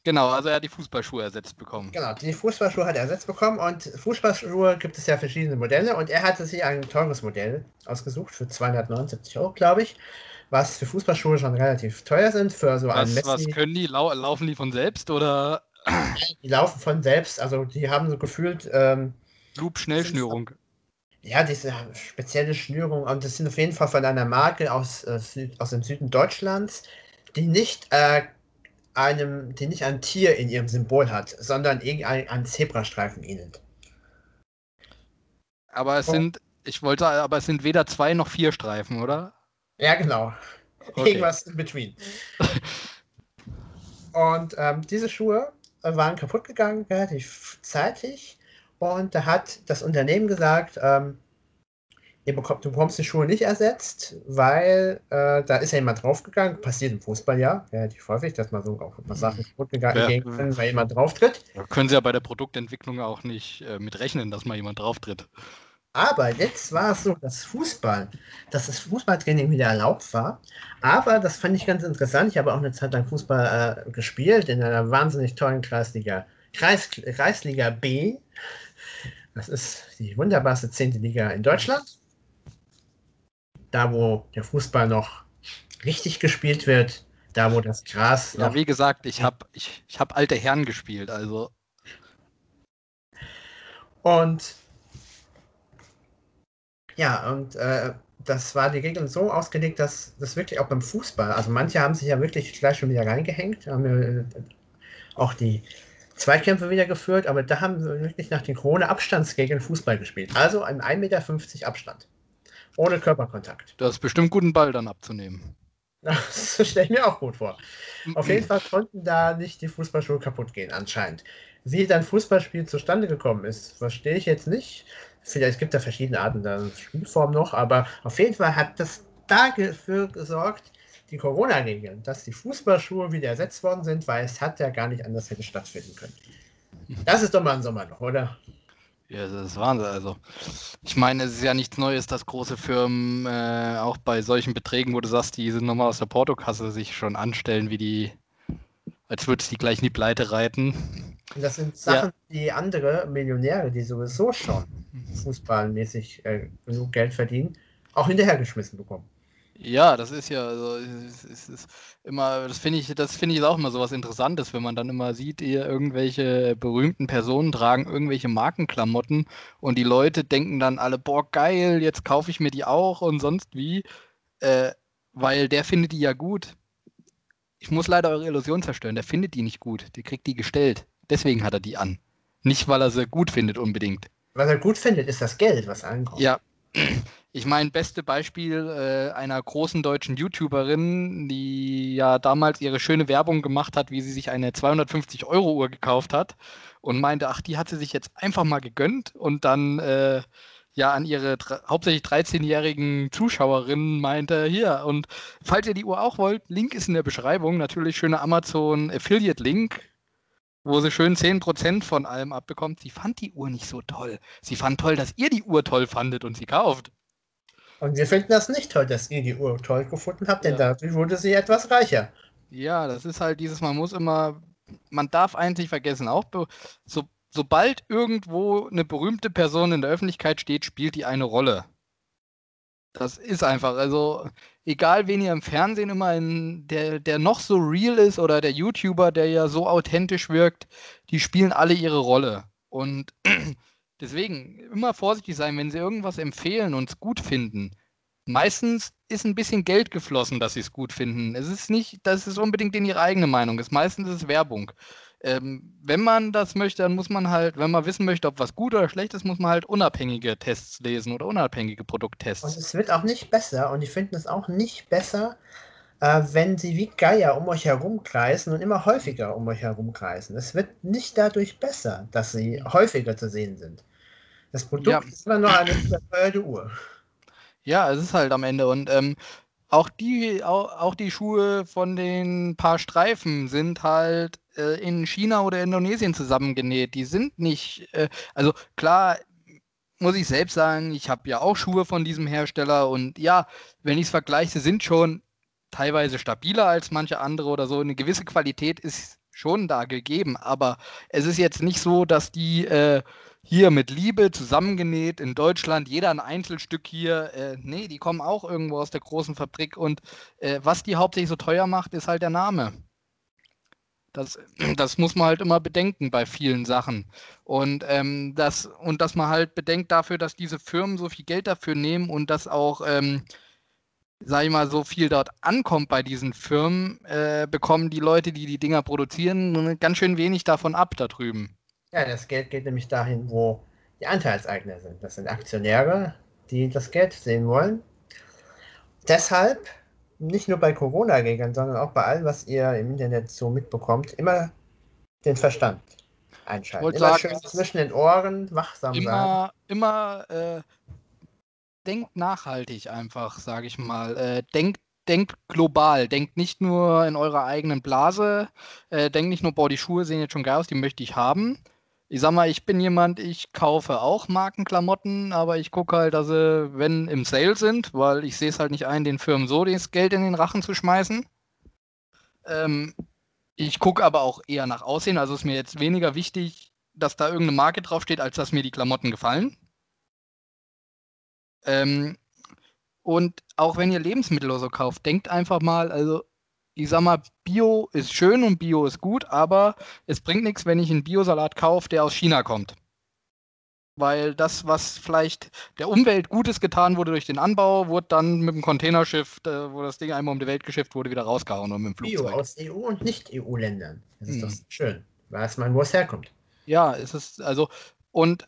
Genau, also er hat die Fußballschuhe ersetzt bekommen. Genau, die Fußballschuhe hat er ersetzt bekommen und Fußballschuhe gibt es ja verschiedene Modelle und er hatte sich ein teures Modell ausgesucht für 279 Euro, glaube ich, was für Fußballschuhe schon relativ teuer sind für so was, einen Messi. Was können die? Lau laufen die von selbst oder? Die laufen von selbst, also die haben so gefühlt. Ähm, Loop-Schnellschnürung. Ja, diese spezielle Schnürung und das sind auf jeden Fall von einer Marke aus, äh, Süd, aus dem Süden Deutschlands die nicht äh, einem, die nicht ein Tier in ihrem Symbol hat, sondern irgendein ein Zebrastreifen ähnelt. Aber es oh. sind, ich wollte, aber es sind weder zwei noch vier Streifen, oder? Ja, genau. Okay. Irgendwas in between. Und ähm, diese Schuhe waren kaputt gegangen, relativ zeitig. Und da hat das Unternehmen gesagt, ähm, ihr bekommt, du bekommst die Schuhe nicht ersetzt, weil äh, da ist ja jemand draufgegangen. Passiert im Fußball ja, relativ häufig, dass man so auch ein paar Sachen kaputt gegangen ja. gehen können, weil jemand drauftritt. Da können sie ja bei der Produktentwicklung auch nicht äh, mit rechnen, dass mal jemand drauftritt. Aber jetzt war es so, dass Fußball, dass das Fußballtraining wieder erlaubt war. Aber das fand ich ganz interessant. Ich habe auch eine Zeit lang Fußball äh, gespielt in einer wahnsinnig tollen Kreisliga, Kreis, Kreisliga B. Das ist die wunderbarste zehnte Liga in Deutschland. Da, wo der Fußball noch richtig gespielt wird, da, wo das Gras. Ja, wie gesagt, ich habe ich, ich hab alte Herren gespielt, also. Und ja, und äh, das war die Regeln so ausgelegt, dass das wirklich auch beim Fußball, also manche haben sich ja wirklich gleich schon wieder reingehängt, haben äh, auch die Zweikämpfe wieder geführt, aber da haben wir wirklich nach den Corona-Abstandsregeln Fußball gespielt. Also ein 1,50 Meter Abstand. Ohne Körperkontakt. Das ist bestimmt guten Ball dann abzunehmen. Das stelle ich mir auch gut vor. Auf jeden Fall konnten da nicht die Fußballschuhe kaputt gehen, anscheinend. Wie dann Fußballspiel zustande gekommen ist, verstehe ich jetzt nicht. Vielleicht, es gibt da verschiedene Arten der Spielform noch, aber auf jeden Fall hat das dafür gesorgt, die Corona-Regeln, dass die Fußballschuhe wieder ersetzt worden sind, weil es hat ja gar nicht anders hätte stattfinden können. Das ist doch mal ein Sommer noch, oder? Ja, das ist Wahnsinn. Also, ich meine, es ist ja nichts Neues, dass große Firmen äh, auch bei solchen Beträgen, wo du sagst, die sind nochmal aus der Portokasse, sich schon anstellen, wie die, als würde es die gleich in die Pleite reiten. Das sind Sachen, ja. die andere Millionäre, die sowieso schon fußballmäßig äh, genug Geld verdienen, auch hinterhergeschmissen bekommen. Ja, das ist ja, also, es, es ist immer, das finde ich, das finde ich auch immer so was Interessantes, wenn man dann immer sieht, irgendwelche berühmten Personen tragen irgendwelche Markenklamotten und die Leute denken dann alle, boah, geil, jetzt kaufe ich mir die auch und sonst wie, äh, weil der findet die ja gut. Ich muss leider eure Illusion zerstören, der findet die nicht gut, der kriegt die gestellt. Deswegen hat er die an. Nicht, weil er sie gut findet unbedingt. Was er gut findet, ist das Geld, was ankommt. Ja. Ich meine, beste Beispiel äh, einer großen deutschen YouTuberin, die ja damals ihre schöne Werbung gemacht hat, wie sie sich eine 250 Euro Uhr gekauft hat und meinte, ach, die hat sie sich jetzt einfach mal gegönnt und dann äh, ja an ihre hauptsächlich 13-jährigen Zuschauerinnen meinte, hier, und falls ihr die Uhr auch wollt, Link ist in der Beschreibung, natürlich schöner Amazon Affiliate Link, wo sie schön 10% von allem abbekommt. Sie fand die Uhr nicht so toll. Sie fand toll, dass ihr die Uhr toll fandet und sie kauft. Und wir finden das nicht toll, dass ihr die Uhr toll gefunden habt, denn ja. dadurch wurde sie etwas reicher. Ja, das ist halt dieses, man muss immer, man darf eigentlich vergessen, auch so, sobald irgendwo eine berühmte Person in der Öffentlichkeit steht, spielt die eine Rolle. Das ist einfach, also egal wen ihr im Fernsehen immer in, der, der noch so real ist oder der YouTuber, der ja so authentisch wirkt, die spielen alle ihre Rolle. Und deswegen immer vorsichtig sein, wenn sie irgendwas empfehlen und es gut finden. Meistens ist ein bisschen Geld geflossen, dass sie es gut finden. Es ist nicht, dass es unbedingt in ihre eigene Meinung ist. Meistens ist es Werbung. Ähm, wenn man das möchte, dann muss man halt, wenn man wissen möchte, ob was gut oder schlecht ist, muss man halt unabhängige Tests lesen oder unabhängige Produkttests. Und es wird auch nicht besser und die finden es auch nicht besser, äh, wenn sie wie Geier um euch herumkreisen und immer häufiger um euch herumkreisen. Es wird nicht dadurch besser, dass sie häufiger zu sehen sind. Das Produkt ja. ist immer noch eine überteuerte Uhr. Ja, es ist halt am Ende und ähm, auch die, auch, die Schuhe von den paar Streifen sind halt äh, in China oder Indonesien zusammengenäht. Die sind nicht, äh, also klar, muss ich selbst sagen, ich habe ja auch Schuhe von diesem Hersteller und ja, wenn ich es vergleiche, sind schon teilweise stabiler als manche andere oder so. Eine gewisse Qualität ist schon da gegeben, aber es ist jetzt nicht so, dass die äh, hier mit Liebe zusammengenäht in Deutschland, jeder ein Einzelstück hier. Äh, nee, die kommen auch irgendwo aus der großen Fabrik und äh, was die hauptsächlich so teuer macht, ist halt der Name. Das, das muss man halt immer bedenken bei vielen Sachen. Und, ähm, das, und dass man halt bedenkt dafür, dass diese Firmen so viel Geld dafür nehmen und das auch ähm, sag ich mal, so viel dort ankommt bei diesen Firmen, äh, bekommen die Leute, die die Dinger produzieren, ganz schön wenig davon ab da drüben. Ja, das Geld geht nämlich dahin, wo die Anteilseigner sind. Das sind Aktionäre, die das Geld sehen wollen. Deshalb, nicht nur bei Corona-Regeln, sondern auch bei allem, was ihr im Internet so mitbekommt, immer den Verstand einschalten. Immer sagen, schön zwischen den Ohren wachsam immer, sein. Immer äh, denkt nachhaltig einfach, sage ich mal. Äh, denkt denkt global, denkt nicht nur in eurer eigenen Blase, äh, denkt nicht nur, boah, die Schuhe sehen jetzt schon geil aus, die möchte ich haben. Ich sag mal, ich bin jemand, ich kaufe auch Markenklamotten, aber ich gucke halt, dass sie, wenn im Sale sind, weil ich sehe es halt nicht ein, den Firmen so das Geld in den Rachen zu schmeißen. Ähm, ich gucke aber auch eher nach Aussehen, also ist mir jetzt weniger wichtig, dass da irgendeine Marke draufsteht, als dass mir die Klamotten gefallen. Ähm, und auch wenn ihr Lebensmittel oder so kauft, denkt einfach mal, also ich sag mal, Bio ist schön und Bio ist gut, aber es bringt nichts, wenn ich einen Biosalat kaufe, der aus China kommt. Weil das, was vielleicht der Umwelt Gutes getan wurde durch den Anbau, wurde dann mit dem Containerschiff, äh, wo das Ding einmal um die Welt geschifft wurde, wieder rausgehauen und mit dem Flugzeug. Bio aus EU und Nicht-EU-Ländern. Das ist hm. doch schön. Weiß man, wo es herkommt. Ja, es ist also und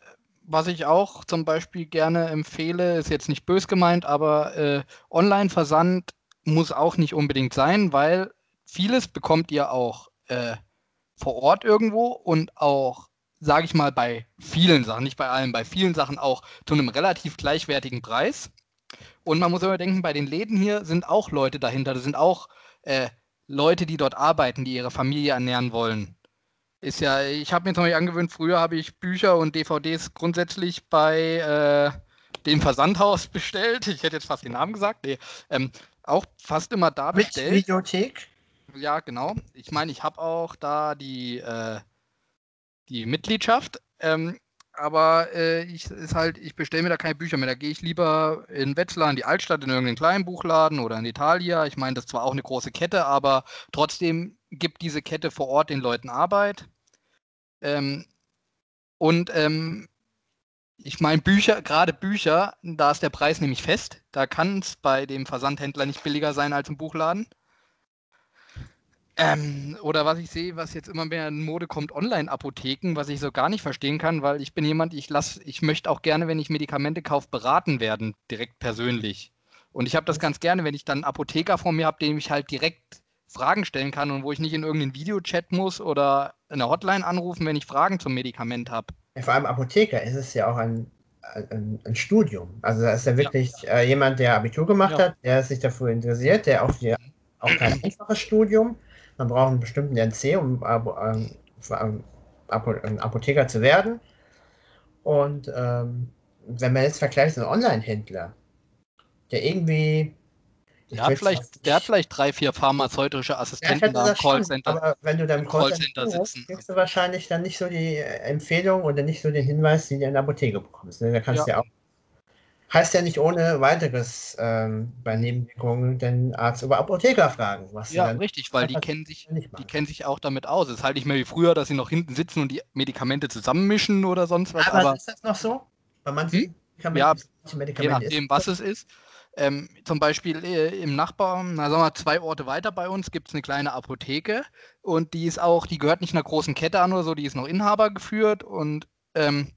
was ich auch zum Beispiel gerne empfehle, ist jetzt nicht bös gemeint, aber äh, Online-Versand muss auch nicht unbedingt sein, weil vieles bekommt ihr auch äh, vor Ort irgendwo und auch, sage ich mal, bei vielen Sachen, nicht bei allen, bei vielen Sachen auch zu einem relativ gleichwertigen Preis. Und man muss immer denken, bei den Läden hier sind auch Leute dahinter, das sind auch äh, Leute, die dort arbeiten, die ihre Familie ernähren wollen. Ist ja, ich habe mir zum Beispiel angewöhnt, früher habe ich Bücher und DVDs grundsätzlich bei äh, dem Versandhaus bestellt. Ich hätte jetzt fast den Namen gesagt. Nee, ähm, auch fast immer da Mit bestellt. Videothek? Ja, genau. Ich meine, ich habe auch da die, äh, die Mitgliedschaft. Ähm, aber äh, ich ist halt, ich bestelle mir da keine Bücher mehr. Da gehe ich lieber in Wetzlar in die Altstadt in irgendeinen kleinen Buchladen oder in Italia. Ich meine, das ist zwar auch eine große Kette, aber trotzdem gibt diese Kette vor Ort den Leuten Arbeit. Ähm, und ähm, ich meine, Bücher, gerade Bücher, da ist der Preis nämlich fest. Da kann es bei dem Versandhändler nicht billiger sein als im Buchladen. Ähm, oder was ich sehe, was jetzt immer mehr in Mode kommt, Online-Apotheken, was ich so gar nicht verstehen kann, weil ich bin jemand, ich lass, ich möchte auch gerne, wenn ich Medikamente kaufe, beraten werden, direkt persönlich. Und ich habe das ganz gerne, wenn ich dann einen Apotheker vor mir habe, dem ich halt direkt Fragen stellen kann und wo ich nicht in irgendeinen Videochat muss oder eine Hotline anrufen, wenn ich Fragen zum Medikament habe. Ja, vor allem Apotheker ist es ja auch ein, ein, ein Studium. Also da ist ja wirklich ja. Äh, jemand, der Abitur gemacht ja. hat, der sich dafür interessiert, der auch, die, auch kein einfaches Studium. Man braucht einen bestimmten NC, um ähm, ähm, ein Apotheker zu werden. Und ähm, wenn man jetzt vergleicht, einen Online-Händler, der irgendwie der hat, vielleicht, der hat vielleicht drei, vier pharmazeutische Assistenten da im Callcenter. Aber wenn du da im Callcenter, Callcenter sitzen, kriegst du wahrscheinlich dann nicht so die äh, Empfehlung oder nicht so den Hinweis, die du in der Apotheke bekommst. Ne? Da kannst ja. ja auch. Heißt ja nicht ohne weiteres ähm, bei Nebenwirkungen den Arzt über Apotheker fragen. ja, richtig, weil die kennen, sich, die kennen sich auch damit aus. Es ist halt nicht mehr wie früher, dass sie noch hinten sitzen und die Medikamente zusammenmischen oder sonst was. Aber, aber ist das noch so? Bei manchen hm? ja, je nachdem, was es ist. Ähm, zum Beispiel äh, im Nachbar, na sagen wir zwei Orte weiter bei uns, gibt es eine kleine Apotheke und die ist auch, die gehört nicht einer großen Kette an oder so, die ist noch Inhaber geführt und ähm,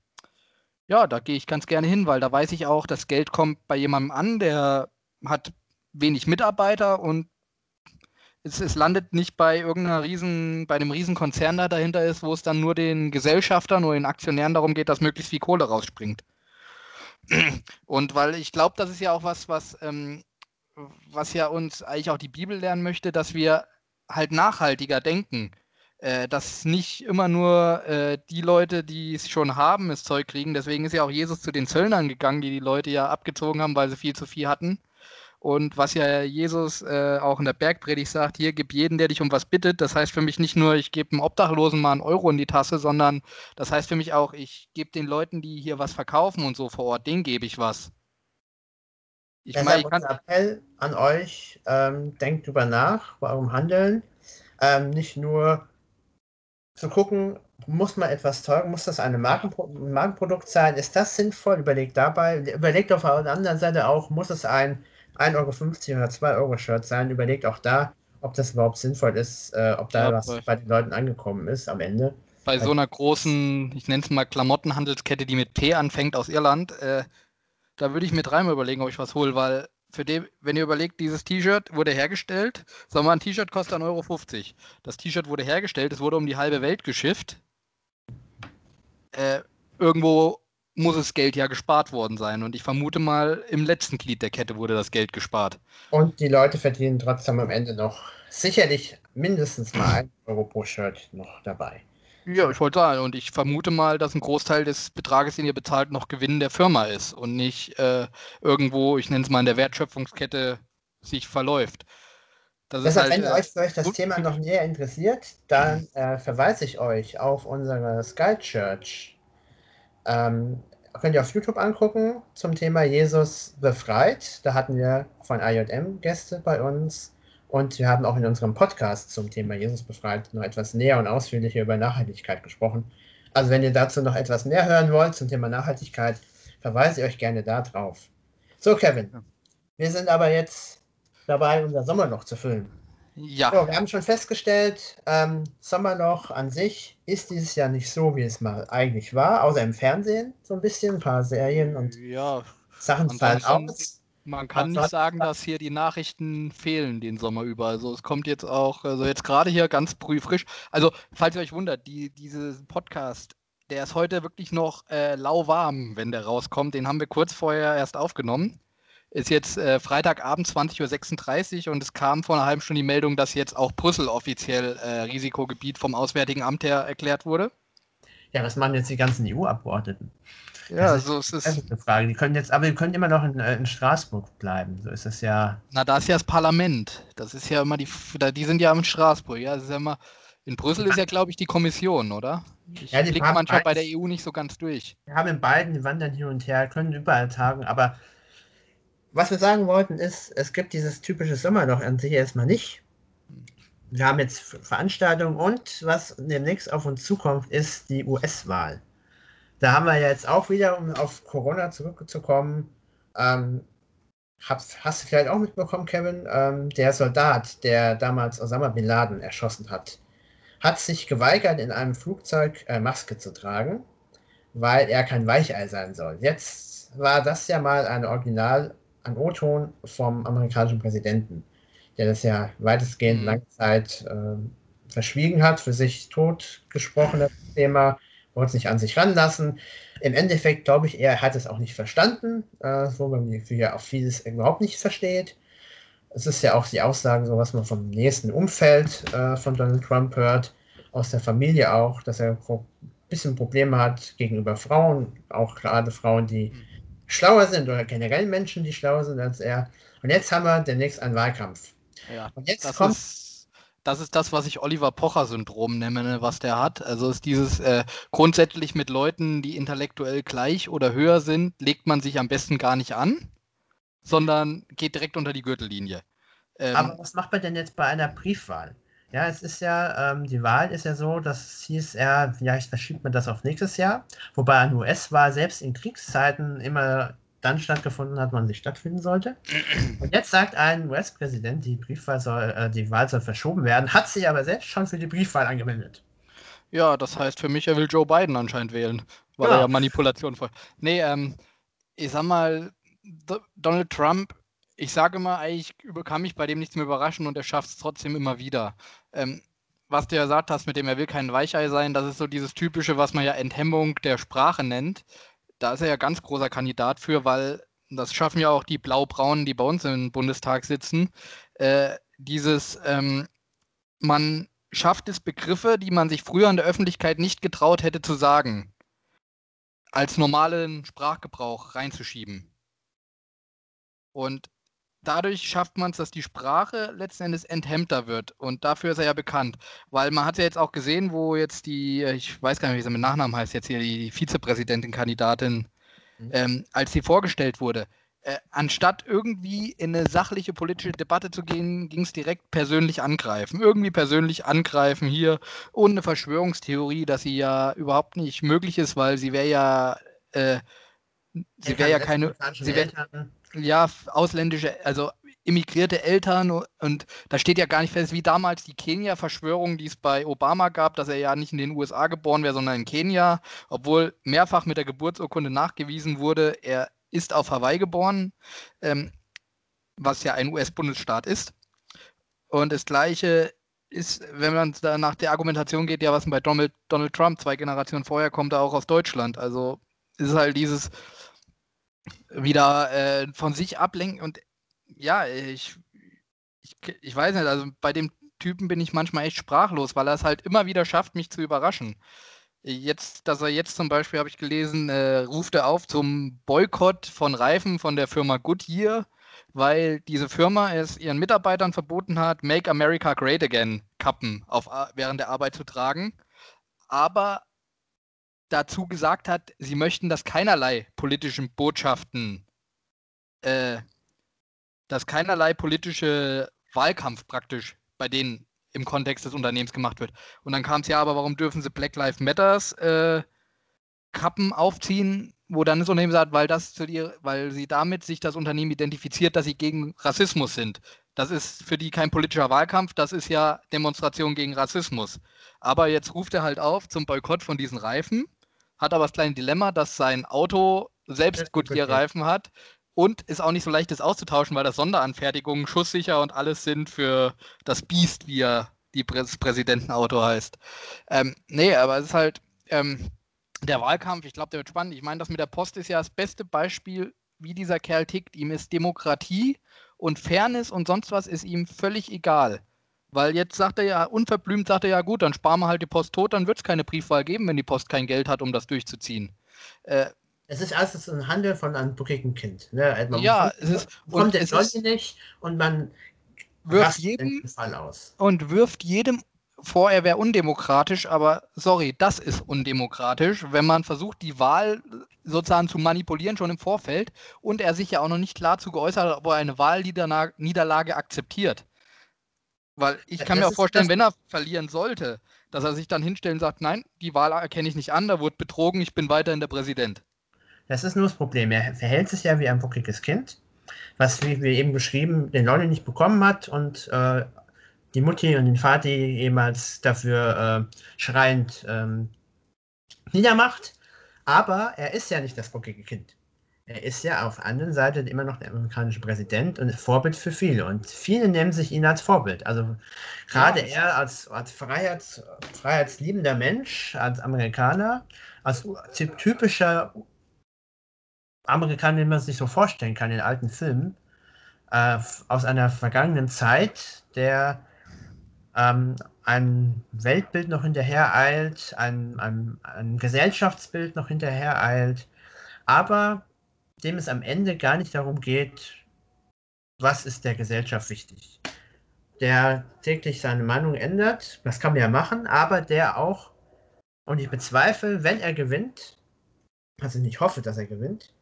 ja, da gehe ich ganz gerne hin, weil da weiß ich auch, das Geld kommt bei jemandem an, der hat wenig Mitarbeiter und es, es landet nicht bei irgendeiner riesen, bei einem riesen Konzern da dahinter ist, wo es dann nur den Gesellschaftern oder den Aktionären darum geht, dass möglichst viel Kohle rausspringt. Und weil ich glaube, das ist ja auch was, was, ähm, was ja uns eigentlich auch die Bibel lernen möchte, dass wir halt nachhaltiger denken. Äh, dass nicht immer nur äh, die Leute, die es schon haben, das Zeug kriegen. Deswegen ist ja auch Jesus zu den Zöllnern gegangen, die die Leute ja abgezogen haben, weil sie viel zu viel hatten. Und was ja Jesus äh, auch in der Bergpredigt sagt, hier gib jeden, der dich um was bittet. Das heißt für mich nicht nur, ich gebe einem Obdachlosen mal einen Euro in die Tasse, sondern das heißt für mich auch, ich gebe den Leuten, die hier was verkaufen und so vor Ort, denen gebe ich was. Ich meine, ich kann. Appell an euch, ähm, denkt drüber nach, eurem Handeln. Ähm, nicht nur zu gucken, muss man etwas teurer, muss das ein Markenprodukt sein? Ist das sinnvoll? Überlegt dabei, überlegt auf der anderen Seite auch, muss es ein 1,50 Euro oder 2 Euro Shirt sein. Überlegt auch da, ob das überhaupt sinnvoll ist, äh, ob da ja, was bei den Leuten angekommen ist am Ende. Bei so einer großen, ich nenne es mal Klamottenhandelskette, die mit P anfängt aus Irland, äh, da würde ich mir dreimal überlegen, ob ich was hole, weil für den, wenn ihr überlegt, dieses T-Shirt wurde hergestellt, sagen wir mal, ein T-Shirt kostet 1,50 Euro. Das T-Shirt wurde hergestellt, es wurde um die halbe Welt geschifft. Äh, irgendwo muss das Geld ja gespart worden sein. Und ich vermute mal, im letzten Glied der Kette wurde das Geld gespart. Und die Leute verdienen trotzdem am Ende noch sicherlich mindestens mal ein Euro pro Shirt noch dabei. Ja, ich wollte sagen, und ich vermute mal, dass ein Großteil des Betrages, den ihr bezahlt, noch Gewinn der Firma ist und nicht äh, irgendwo, ich nenne es mal in der Wertschöpfungskette, sich verläuft. Das Deshalb, halt, wenn äh, euch, euch das Thema noch näher interessiert, dann äh, verweise ich euch auf unsere Sky Church. Ähm, könnt ihr auf YouTube angucken zum Thema Jesus befreit. Da hatten wir von IJM Gäste bei uns und wir haben auch in unserem Podcast zum Thema Jesus befreit noch etwas näher und ausführlicher über Nachhaltigkeit gesprochen. Also wenn ihr dazu noch etwas mehr hören wollt zum Thema Nachhaltigkeit, verweise ich euch gerne da drauf. So, Kevin, wir sind aber jetzt dabei, unser Sommerloch zu füllen. Ja. So, wir haben schon festgestellt, ähm, Sommerloch an sich ist dieses Jahr nicht so, wie es mal eigentlich war, außer im Fernsehen so ein bisschen, ein paar Serien und ja. Sachen fallen aus. Man kann nicht sagen, dass hier die Nachrichten fehlen den Sommer über. Also es kommt jetzt auch, also jetzt gerade hier ganz frisch. Also falls ihr euch wundert, die, diese Podcast, der ist heute wirklich noch äh, lauwarm, wenn der rauskommt. Den haben wir kurz vorher erst aufgenommen. Ist jetzt äh, Freitagabend 20.36 Uhr und es kam vor einer halben Stunde die Meldung, dass jetzt auch Brüssel offiziell äh, Risikogebiet vom Auswärtigen Amt her erklärt wurde. Ja, was machen jetzt die ganzen EU-Abgeordneten? Ja, das so ist es. Das ist eine Frage. Die können jetzt, aber die können immer noch in, äh, in Straßburg bleiben. So ist es ja. Na, da ist ja das Parlament. Das ist ja immer die, die sind ja in Straßburg. Ja, das ist ja immer. In Brüssel ist ja, glaube ich, die Kommission, oder? Ich ja, blicke manchmal bei der EU nicht so ganz durch. Wir haben in beiden, die wandern hier und her, können überall tagen, aber was wir sagen wollten ist, es gibt dieses typische Sommerloch an sich erstmal nicht. Wir haben jetzt Veranstaltungen und was demnächst auf uns zukommt, ist die US-Wahl. Da haben wir jetzt auch wieder, um auf Corona zurückzukommen, ähm, hast, hast du vielleicht auch mitbekommen, Kevin, ähm, der Soldat, der damals Osama Bin Laden erschossen hat, hat sich geweigert, in einem Flugzeug äh, Maske zu tragen, weil er kein Weichei sein soll. Jetzt war das ja mal ein Original, ein O-Ton vom amerikanischen Präsidenten, der das ja weitestgehend mhm. lange Zeit äh, verschwiegen hat, für sich totgesprochen, das Thema wollte es nicht an sich ranlassen. Im Endeffekt glaube ich, er hat es auch nicht verstanden, äh, wo man ja auch vieles überhaupt nicht versteht. Es ist ja auch die Aussage, so was man vom nächsten Umfeld äh, von Donald Trump hört, aus der Familie auch, dass er ein bisschen Probleme hat gegenüber Frauen, auch gerade Frauen, die mhm. Schlauer sind oder generell Menschen, die schlauer sind als er. Und jetzt haben wir demnächst einen Wahlkampf. Ja, und jetzt kommt. Ist das ist das, was ich Oliver Pocher-Syndrom nenne, ne, was der hat. Also ist dieses äh, grundsätzlich mit Leuten, die intellektuell gleich oder höher sind, legt man sich am besten gar nicht an, sondern geht direkt unter die Gürtellinie. Ähm, Aber was macht man denn jetzt bei einer Briefwahl? Ja, es ist ja, ähm, die Wahl ist ja so, dass hieß er, vielleicht verschiebt man das auf nächstes Jahr, wobei eine US-Wahl selbst in Kriegszeiten immer dann stattgefunden hat, wann sie stattfinden sollte. Und jetzt sagt ein US-Präsident, die Briefwahl soll, äh, die Wahl soll verschoben werden, hat sich aber selbst schon für die Briefwahl angemeldet. Ja, das heißt für mich, er will Joe Biden anscheinend wählen, weil ja. er ja Manipulation voll. Nee, ähm, ich sag mal, Donald Trump, ich sage mal, eigentlich kann mich bei dem nichts mehr überraschen und er schafft es trotzdem immer wieder. Ähm, was du ja gesagt hast, mit dem er will kein Weichei sein, das ist so dieses typische, was man ja Enthemmung der Sprache nennt da ist er ja ganz großer Kandidat für, weil das schaffen ja auch die Blau-Braunen, die bei uns im Bundestag sitzen. Äh, dieses, ähm, man schafft es Begriffe, die man sich früher in der Öffentlichkeit nicht getraut hätte zu sagen, als normalen Sprachgebrauch reinzuschieben. Und dadurch schafft man es, dass die Sprache letzten Endes enthemmter wird. Und dafür ist er ja bekannt. Weil man hat ja jetzt auch gesehen, wo jetzt die, ich weiß gar nicht, wie sie mit Nachnamen heißt, jetzt hier die Vizepräsidentin-Kandidatin, mhm. ähm, als sie vorgestellt wurde. Äh, anstatt irgendwie in eine sachliche politische Debatte zu gehen, ging es direkt persönlich angreifen. Irgendwie persönlich angreifen hier und eine Verschwörungstheorie, dass sie ja überhaupt nicht möglich ist, weil sie wäre ja, äh, sie wäre ja keine, sie wäre ja, ausländische, also immigrierte Eltern und da steht ja gar nicht fest, wie damals die Kenia-Verschwörung, die es bei Obama gab, dass er ja nicht in den USA geboren wäre, sondern in Kenia, obwohl mehrfach mit der Geburtsurkunde nachgewiesen wurde, er ist auf Hawaii geboren, ähm, was ja ein US-Bundesstaat ist. Und das Gleiche ist, wenn man da nach der Argumentation geht, ja, was bei Donald, Donald Trump zwei Generationen vorher kommt, er auch aus Deutschland. Also ist halt dieses wieder äh, von sich ablenken und ja, ich, ich, ich weiß nicht, also bei dem Typen bin ich manchmal echt sprachlos, weil er es halt immer wieder schafft, mich zu überraschen. Jetzt, dass er jetzt zum Beispiel, habe ich gelesen, äh, ruft er auf zum Boykott von Reifen von der Firma Goodyear, weil diese Firma es ihren Mitarbeitern verboten hat, Make America Great Again Kappen auf, während der Arbeit zu tragen, aber dazu gesagt hat, sie möchten, dass keinerlei politischen Botschaften äh, dass keinerlei politische Wahlkampf praktisch bei denen im Kontext des Unternehmens gemacht wird. Und dann kam es ja aber, warum dürfen sie Black Lives Matters äh, Kappen aufziehen, wo dann das Unternehmen sagt, weil das zu dir, weil sie damit sich das Unternehmen identifiziert, dass sie gegen Rassismus sind. Das ist für die kein politischer Wahlkampf, das ist ja Demonstration gegen Rassismus. Aber jetzt ruft er halt auf zum Boykott von diesen Reifen, hat aber das kleine Dilemma, dass sein Auto selbst Goodyear-Reifen hat und ist auch nicht so leicht, das auszutauschen, weil das Sonderanfertigungen schusssicher und alles sind für das Biest, wie er die Prä Präsidentenauto heißt. Ähm, nee, aber es ist halt ähm, der Wahlkampf, ich glaube, der wird spannend. Ich meine, das mit der Post ist ja das beste Beispiel, wie dieser Kerl tickt. Ihm ist Demokratie und Fairness und sonst was ist ihm völlig egal. Weil jetzt sagt er ja, unverblümt sagt er ja, gut, dann sparen wir halt die Post tot, dann wird es keine Briefwahl geben, wenn die Post kein Geld hat, um das durchzuziehen. Äh, es ist alles ein Handel von einem buckigen Kind. Ne? Also ja, es ist, kommt der Leute nicht und man wirft jedem Fall aus. Und wirft jedem vor, er wäre undemokratisch, aber sorry, das ist undemokratisch, wenn man versucht, die Wahl sozusagen zu manipulieren schon im Vorfeld und er sich ja auch noch nicht klar zu geäußert hat, ob er eine Wahlniederlage akzeptiert. Weil ich kann das mir auch vorstellen, wenn er verlieren sollte, dass er sich dann hinstellen und sagt, nein, die Wahl erkenne ich nicht an, da wurde betrogen, ich bin weiterhin der Präsident. Das ist nur das Problem. Er verhält sich ja wie ein buckliges Kind, was, wie wir eben beschrieben, den Lolli nicht bekommen hat und äh, die Mutti und den Vati jemals dafür äh, schreiend ähm, niedermacht. Aber er ist ja nicht das bucklige Kind. Er ist ja auf der anderen Seite immer noch der amerikanische Präsident und Vorbild für viele. Und viele nehmen sich ihn als Vorbild. Also gerade ja. er als, als Freiheits, freiheitsliebender Mensch, als Amerikaner, als typischer Amerikaner, den man sich so vorstellen kann in alten Filmen, äh, aus einer vergangenen Zeit, der ähm, ein Weltbild noch hinterher eilt, ein, ein, ein Gesellschaftsbild noch hinterher eilt, aber dem es am Ende gar nicht darum geht, was ist der Gesellschaft wichtig. Der täglich seine Meinung ändert, das kann man ja machen, aber der auch, und ich bezweifle, wenn er gewinnt, also ich hoffe, dass er gewinnt,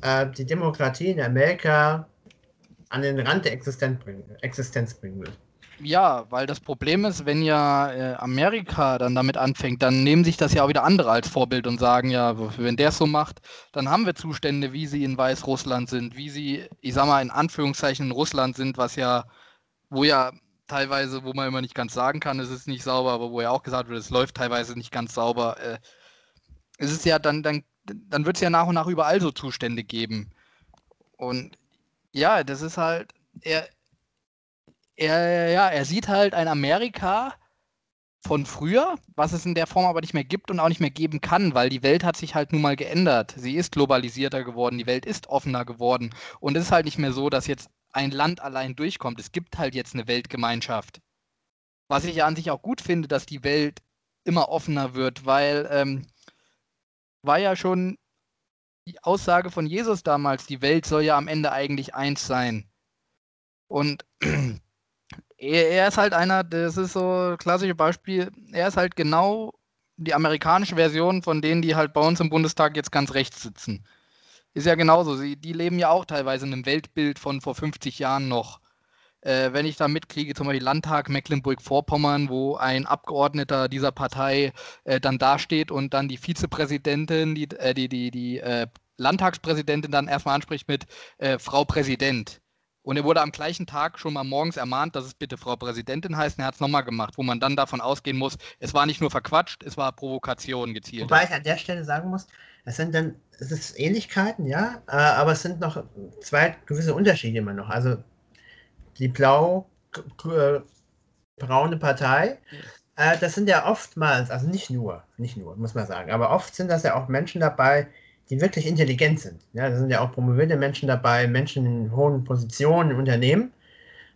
äh, die Demokratie in Amerika an den Rand der Existenz bringen, Existenz bringen will. Ja, weil das Problem ist, wenn ja äh, Amerika dann damit anfängt, dann nehmen sich das ja auch wieder andere als Vorbild und sagen, ja, wenn der es so macht, dann haben wir Zustände, wie sie in Weißrussland sind, wie sie, ich sag mal, in Anführungszeichen in Russland sind, was ja, wo ja teilweise, wo man immer nicht ganz sagen kann, es ist nicht sauber, aber wo ja auch gesagt wird, es läuft teilweise nicht ganz sauber. Äh, es ist ja dann, dann dann wird es ja nach und nach überall so Zustände geben. Und ja, das ist halt, er, er, ja, er sieht halt ein Amerika von früher, was es in der Form aber nicht mehr gibt und auch nicht mehr geben kann, weil die Welt hat sich halt nun mal geändert. Sie ist globalisierter geworden, die Welt ist offener geworden. Und es ist halt nicht mehr so, dass jetzt ein Land allein durchkommt. Es gibt halt jetzt eine Weltgemeinschaft. Was ich ja an sich auch gut finde, dass die Welt immer offener wird, weil ähm, war ja schon die Aussage von Jesus damals, die Welt soll ja am Ende eigentlich eins sein. Und er, er ist halt einer, das ist so ein klassisches Beispiel, er ist halt genau die amerikanische Version von denen, die halt bei uns im Bundestag jetzt ganz rechts sitzen. Ist ja genauso. Sie, die leben ja auch teilweise in einem Weltbild von vor 50 Jahren noch äh, wenn ich da mitkriege, zum Beispiel Landtag Mecklenburg-Vorpommern, wo ein Abgeordneter dieser Partei äh, dann dasteht und dann die Vizepräsidentin, die, äh, die, die, die äh, Landtagspräsidentin dann erstmal anspricht mit äh, Frau Präsident. Und er wurde am gleichen Tag schon mal morgens ermahnt, dass es bitte Frau Präsidentin heißt. Und er hat es nochmal gemacht, wo man dann davon ausgehen muss, es war nicht nur verquatscht, es war Provokation gezielt. Wobei ich an der Stelle sagen muss, es sind dann, es ist Ähnlichkeiten, ja, äh, aber es sind noch zwei gewisse Unterschiede immer noch. Also die blau-braune Partei, äh, das sind ja oftmals, also nicht nur, nicht nur, muss man sagen, aber oft sind das ja auch Menschen dabei, die wirklich intelligent sind. Ja, da sind ja auch promovierte Menschen dabei, Menschen in hohen Positionen im Unternehmen,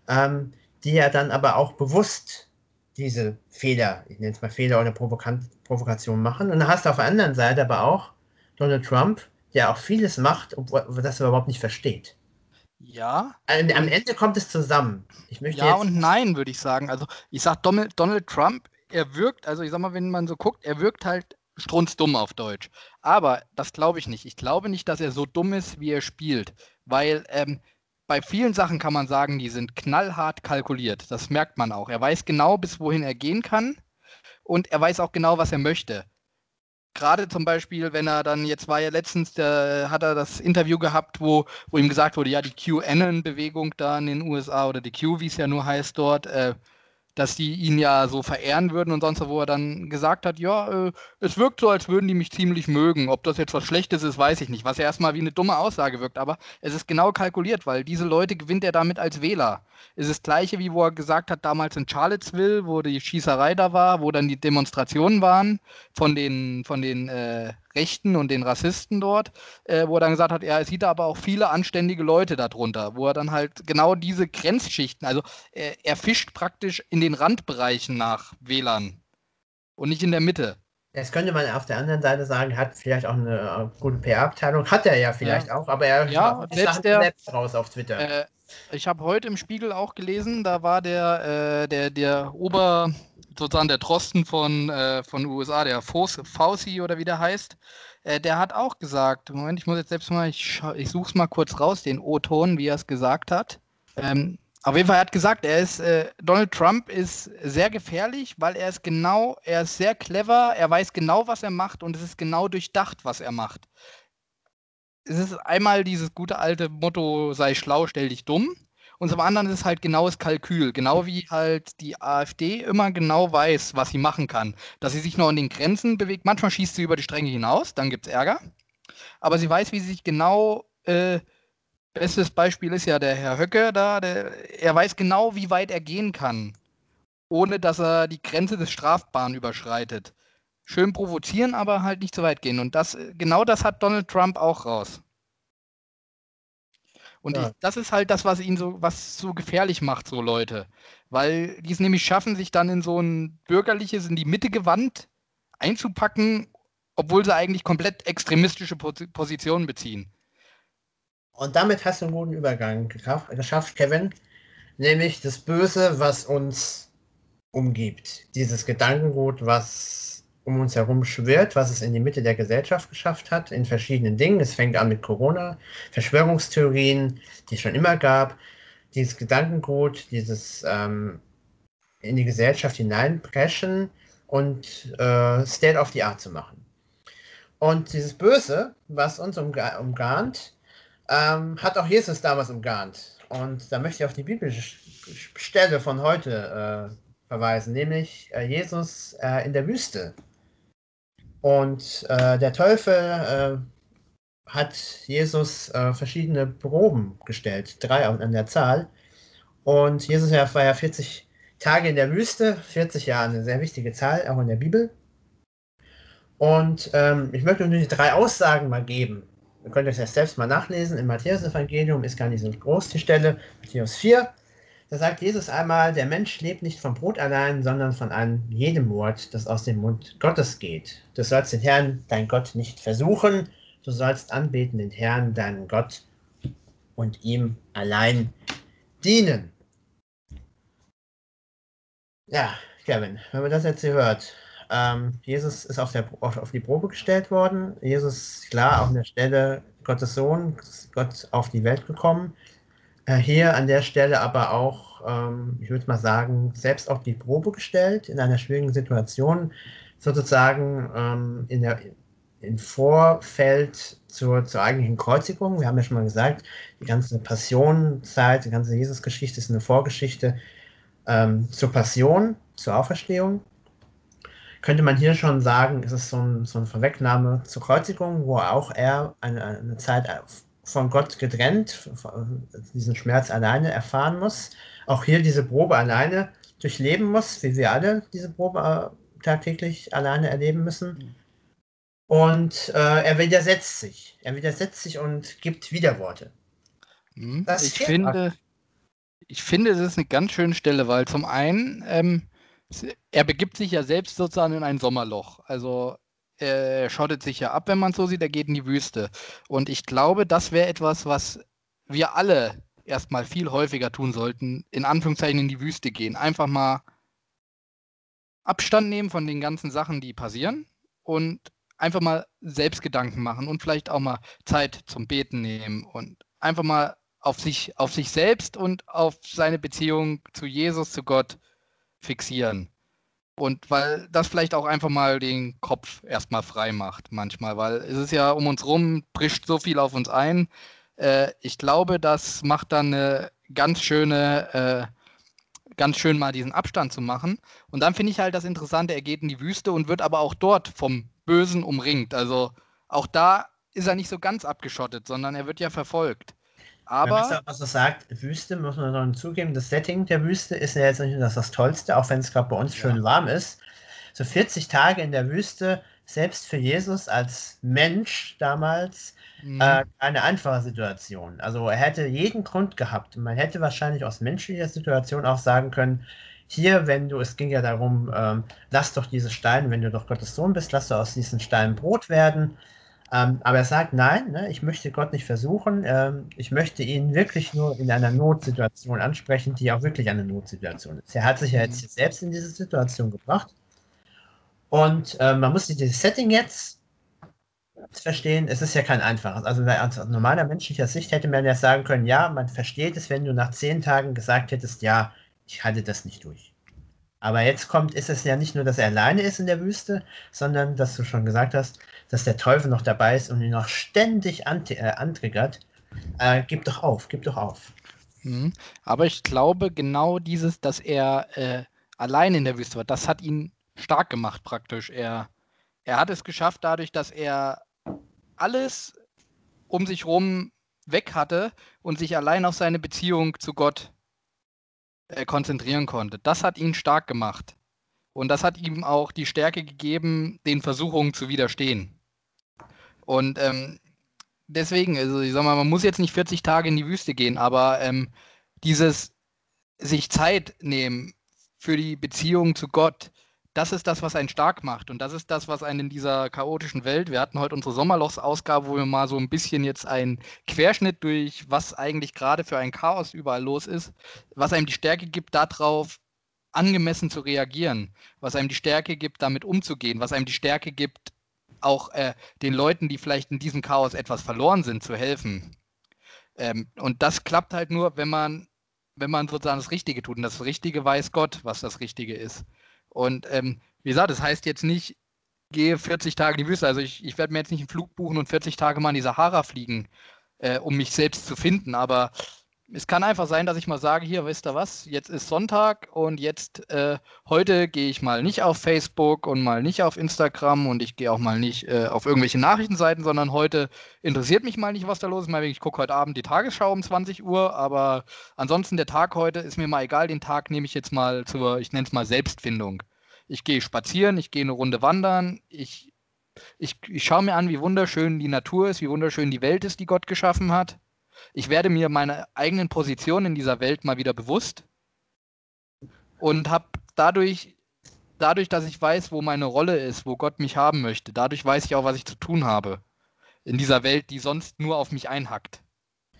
ähm, die ja dann aber auch bewusst diese Fehler, ich nenne es mal Fehler oder Provokation machen. Und dann hast du auf der anderen Seite aber auch Donald Trump, der auch vieles macht, obwohl das er überhaupt nicht versteht. Ja. Am Ende kommt es zusammen. Ich möchte ja und nein, würde ich sagen. Also ich sage Donald, Donald Trump, er wirkt, also ich sag mal, wenn man so guckt, er wirkt halt strunzdumm auf Deutsch. Aber das glaube ich nicht. Ich glaube nicht, dass er so dumm ist, wie er spielt. Weil ähm, bei vielen Sachen kann man sagen, die sind knallhart kalkuliert. Das merkt man auch. Er weiß genau, bis wohin er gehen kann. Und er weiß auch genau, was er möchte gerade zum Beispiel, wenn er dann, jetzt war ja letztens, der, hat er das Interview gehabt, wo, wo ihm gesagt wurde, ja, die QAnon-Bewegung da in den USA oder die Q, wie es ja nur heißt dort, äh, dass die ihn ja so verehren würden und sonst, wo er dann gesagt hat, ja, äh, es wirkt so, als würden die mich ziemlich mögen. Ob das jetzt was Schlechtes ist, weiß ich nicht. Was ja erstmal wie eine dumme Aussage wirkt, aber es ist genau kalkuliert, weil diese Leute gewinnt er damit als Wähler. Es ist das gleiche, wie wo er gesagt hat, damals in Charlottesville, wo die Schießerei da war, wo dann die Demonstrationen waren von den, von den äh, Rechten und den Rassisten dort, äh, wo er dann gesagt hat, er sieht aber auch viele anständige Leute darunter, wo er dann halt genau diese Grenzschichten, also äh, er fischt praktisch in den Randbereichen nach WLAN und nicht in der Mitte. Das könnte man auf der anderen Seite sagen, hat vielleicht auch eine äh, gute PR-Abteilung, hat er ja vielleicht ja. auch, aber er ja, selbst, der, selbst raus auf Twitter. Äh, ich habe heute im Spiegel auch gelesen, da war der, äh, der, der Ober, sozusagen der Drosten von, äh, von USA, der Fauci oder wie der heißt, äh, der hat auch gesagt, Moment, ich muss jetzt selbst mal, ich, ich suche es mal kurz raus, den O-Ton, wie er es gesagt hat. Ähm, auf jeden Fall, hat gesagt, er ist, äh, Donald Trump ist sehr gefährlich, weil er ist genau, er ist sehr clever, er weiß genau, was er macht und es ist genau durchdacht, was er macht. Es ist einmal dieses gute alte Motto, sei schlau, stell dich dumm. Und zum anderen ist es halt genaues Kalkül, genau wie halt die AfD immer genau weiß, was sie machen kann. Dass sie sich nur an den Grenzen bewegt. Manchmal schießt sie über die Stränge hinaus, dann gibt es Ärger. Aber sie weiß, wie sie sich genau. Äh, bestes Beispiel ist ja der Herr Höcke da. Der, er weiß genau, wie weit er gehen kann, ohne dass er die Grenze des Strafbaren überschreitet. Schön provozieren, aber halt nicht zu weit gehen. Und das, genau das hat Donald Trump auch raus. Und ja. ich, das ist halt das, was ihn so, was so gefährlich macht, so Leute. Weil die es nämlich schaffen, sich dann in so ein bürgerliches, in die Mitte gewandt einzupacken, obwohl sie eigentlich komplett extremistische Positionen beziehen. Und damit hast du einen guten Übergang geschafft, Kevin. Nämlich das Böse, was uns umgibt. Dieses Gedankengut, was um uns herum schwirrt, was es in die Mitte der Gesellschaft geschafft hat, in verschiedenen Dingen. Es fängt an mit Corona, Verschwörungstheorien, die es schon immer gab, dieses Gedankengut, dieses ähm, in die Gesellschaft hineinpreschen und äh, State of the Art zu machen. Und dieses Böse, was uns umga umgarnt, ähm, hat auch Jesus damals umgarnt. Und da möchte ich auf die biblische Stelle von heute äh, verweisen, nämlich äh, Jesus äh, in der Wüste. Und äh, der Teufel äh, hat Jesus äh, verschiedene Proben gestellt, drei an der Zahl. Und Jesus war ja 40 Tage in der Wüste, 40 Jahre eine sehr wichtige Zahl, auch in der Bibel. Und ähm, ich möchte nur die drei Aussagen mal geben. Ihr könnt euch das selbst mal nachlesen. Im Matthäus-Evangelium ist gar nicht so groß die Stelle. Matthäus 4, da sagt Jesus einmal, der Mensch lebt nicht vom Brot allein, sondern von einem jedem Wort, das aus dem Mund Gottes geht. Du sollst den Herrn, dein Gott, nicht versuchen, du sollst anbeten den Herrn, deinen Gott, und ihm allein dienen. Ja, Kevin, wenn man das jetzt hier hört, ähm, Jesus ist auf, der, auf, auf, die Probe gestellt worden. Jesus, klar, auf der Stelle Gottes Sohn, Gott auf die Welt gekommen. Äh, hier an der Stelle aber auch, ähm, ich würde mal sagen, selbst auf die Probe gestellt, in einer schwierigen Situation, sozusagen ähm, in der, im Vorfeld zur, zur eigentlichen Kreuzigung. Wir haben ja schon mal gesagt, die ganze Passionszeit, die ganze Jesusgeschichte ist eine Vorgeschichte ähm, zur Passion, zur Auferstehung. Könnte man hier schon sagen, ist es so, ein, so eine Vorwegnahme zur Kreuzigung, wo auch er eine, eine Zeit von Gott getrennt, diesen Schmerz alleine erfahren muss. Auch hier diese Probe alleine durchleben muss, wie wir alle diese Probe äh, tagtäglich alleine erleben müssen. Und äh, er widersetzt sich. Er widersetzt sich und gibt Widerworte. Hm, ich finde, ich finde, es ist eine ganz schöne Stelle, weil zum einen, ähm, er begibt sich ja selbst sozusagen in ein Sommerloch. Also er schottet sich ja ab, wenn man so sieht, er geht in die Wüste. Und ich glaube, das wäre etwas, was wir alle erstmal viel häufiger tun sollten, in Anführungszeichen in die Wüste gehen. Einfach mal Abstand nehmen von den ganzen Sachen, die passieren und einfach mal selbst Gedanken machen und vielleicht auch mal Zeit zum Beten nehmen und einfach mal auf sich, auf sich selbst und auf seine Beziehung zu Jesus, zu Gott fixieren. Und weil das vielleicht auch einfach mal den Kopf erstmal frei macht, manchmal, weil es ist ja um uns rum, bricht so viel auf uns ein. Äh, ich glaube, das macht dann eine ganz schöne, äh, ganz schön mal diesen Abstand zu machen. Und dann finde ich halt das Interessante, er geht in die Wüste und wird aber auch dort vom Bösen umringt. Also auch da ist er nicht so ganz abgeschottet, sondern er wird ja verfolgt. Aber. Wenn was er sagt, Wüste, muss man noch zugeben, das Setting der Wüste ist ja jetzt nicht das, das Tollste, auch wenn es gerade bei uns ja. schön warm ist. So 40 Tage in der Wüste, selbst für Jesus als Mensch damals, mhm. äh, eine einfache Situation. Also er hätte jeden Grund gehabt. Man hätte wahrscheinlich aus menschlicher Situation auch sagen können, hier, wenn du, es ging ja darum, ähm, lass doch diese Steine, wenn du doch Gottes Sohn bist, lass doch aus diesen Steinen Brot werden. Ähm, aber er sagt, nein, ne, ich möchte Gott nicht versuchen. Ähm, ich möchte ihn wirklich nur in einer Notsituation ansprechen, die auch wirklich eine Notsituation ist. Er hat sich ja jetzt mhm. selbst in diese Situation gebracht. Und äh, man muss dieses Setting jetzt verstehen, es ist ja kein einfaches. Also aus normaler menschlicher Sicht hätte man ja sagen können, ja, man versteht es, wenn du nach zehn Tagen gesagt hättest, ja, ich halte das nicht durch. Aber jetzt kommt, ist es ja nicht nur, dass er alleine ist in der Wüste, sondern, dass du schon gesagt hast, dass der Teufel noch dabei ist und ihn noch ständig ant äh, antriggert. Äh, gib doch auf, gib doch auf. Mhm. Aber ich glaube, genau dieses, dass er äh, allein in der Wüste war, das hat ihn stark gemacht praktisch. Er, er hat es geschafft, dadurch, dass er alles um sich herum weg hatte und sich allein auf seine Beziehung zu Gott äh, konzentrieren konnte. Das hat ihn stark gemacht. Und das hat ihm auch die Stärke gegeben, den Versuchungen zu widerstehen. Und ähm, deswegen, also ich sag mal, man muss jetzt nicht 40 Tage in die Wüste gehen, aber ähm, dieses sich Zeit nehmen für die Beziehung zu Gott, das ist das, was einen stark macht. Und das ist das, was einen in dieser chaotischen Welt, wir hatten heute unsere Sommerlochsausgabe, wo wir mal so ein bisschen jetzt einen Querschnitt durch, was eigentlich gerade für ein Chaos überall los ist, was einem die Stärke gibt, darauf angemessen zu reagieren, was einem die Stärke gibt, damit umzugehen, was einem die Stärke gibt, auch äh, den Leuten, die vielleicht in diesem Chaos etwas verloren sind, zu helfen. Ähm, und das klappt halt nur, wenn man, wenn man sozusagen das Richtige tut. Und das Richtige weiß Gott, was das Richtige ist. Und ähm, wie gesagt, das heißt jetzt nicht, gehe 40 Tage in die Wüste. Also ich, ich werde mir jetzt nicht einen Flug buchen und 40 Tage mal in die Sahara fliegen, äh, um mich selbst zu finden. Aber es kann einfach sein, dass ich mal sage, hier, weißt du was, jetzt ist Sonntag und jetzt, äh, heute gehe ich mal nicht auf Facebook und mal nicht auf Instagram und ich gehe auch mal nicht äh, auf irgendwelche Nachrichtenseiten, sondern heute interessiert mich mal nicht, was da los ist. Ich gucke heute Abend die Tagesschau um 20 Uhr, aber ansonsten der Tag heute ist mir mal egal. Den Tag nehme ich jetzt mal zur, ich nenne es mal Selbstfindung. Ich gehe spazieren, ich gehe eine Runde wandern, ich, ich, ich schaue mir an, wie wunderschön die Natur ist, wie wunderschön die Welt ist, die Gott geschaffen hat ich werde mir meine eigenen Positionen in dieser Welt mal wieder bewusst und habe dadurch, dadurch, dass ich weiß, wo meine Rolle ist, wo Gott mich haben möchte, dadurch weiß ich auch, was ich zu tun habe in dieser Welt, die sonst nur auf mich einhackt.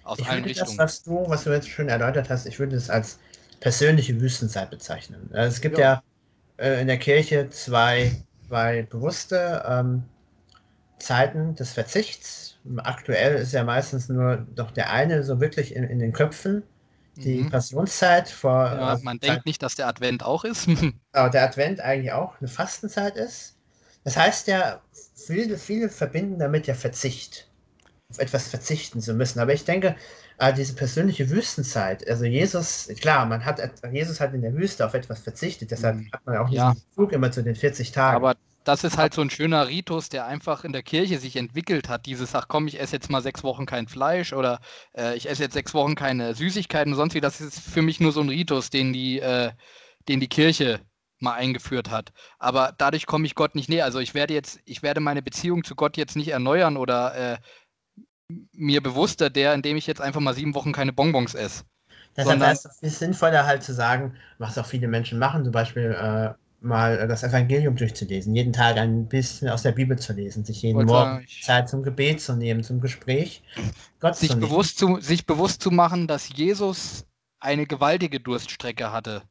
Aus ich allen Richtungen. Das, was du, was du jetzt schön erläutert hast, ich würde es als persönliche Wüstenzeit bezeichnen. Also es gibt ja, ja äh, in der Kirche zwei, zwei bewusste ähm, Zeiten des Verzichts, aktuell ist ja meistens nur doch der eine so wirklich in, in den Köpfen. Die mhm. Passionszeit vor. Ja, man Zeit, denkt nicht, dass der Advent auch ist. genau, der Advent eigentlich auch eine Fastenzeit ist. Das heißt ja, viele, viele verbinden damit ja Verzicht. Auf etwas verzichten zu müssen. Aber ich denke, äh, diese persönliche Wüstenzeit, also Jesus, klar, man hat, Jesus hat in der Wüste auf etwas verzichtet, deshalb mhm. hat man auch diesen ja. Flug immer zu den 40 Tagen. Aber das ist halt so ein schöner Ritus, der einfach in der Kirche sich entwickelt hat. Dieses, ach komm, ich esse jetzt mal sechs Wochen kein Fleisch oder äh, ich esse jetzt sechs Wochen keine Süßigkeiten und sonst wie. Das ist für mich nur so ein Ritus, den die, äh, den die Kirche mal eingeführt hat. Aber dadurch komme ich Gott nicht näher. Also ich werde jetzt, ich werde meine Beziehung zu Gott jetzt nicht erneuern oder äh, mir bewusster der, indem ich jetzt einfach mal sieben Wochen keine Bonbons esse. Deshalb wäre es sinnvoller halt zu sagen, was auch viele Menschen machen, zum Beispiel äh, mal das Evangelium durchzulesen, jeden Tag ein bisschen aus der Bibel zu lesen, sich jeden Wollte Morgen Zeit zum Gebet zu nehmen, zum Gespräch. Gott sich, zu bewusst zu, sich bewusst zu machen, dass Jesus eine gewaltige Durststrecke hatte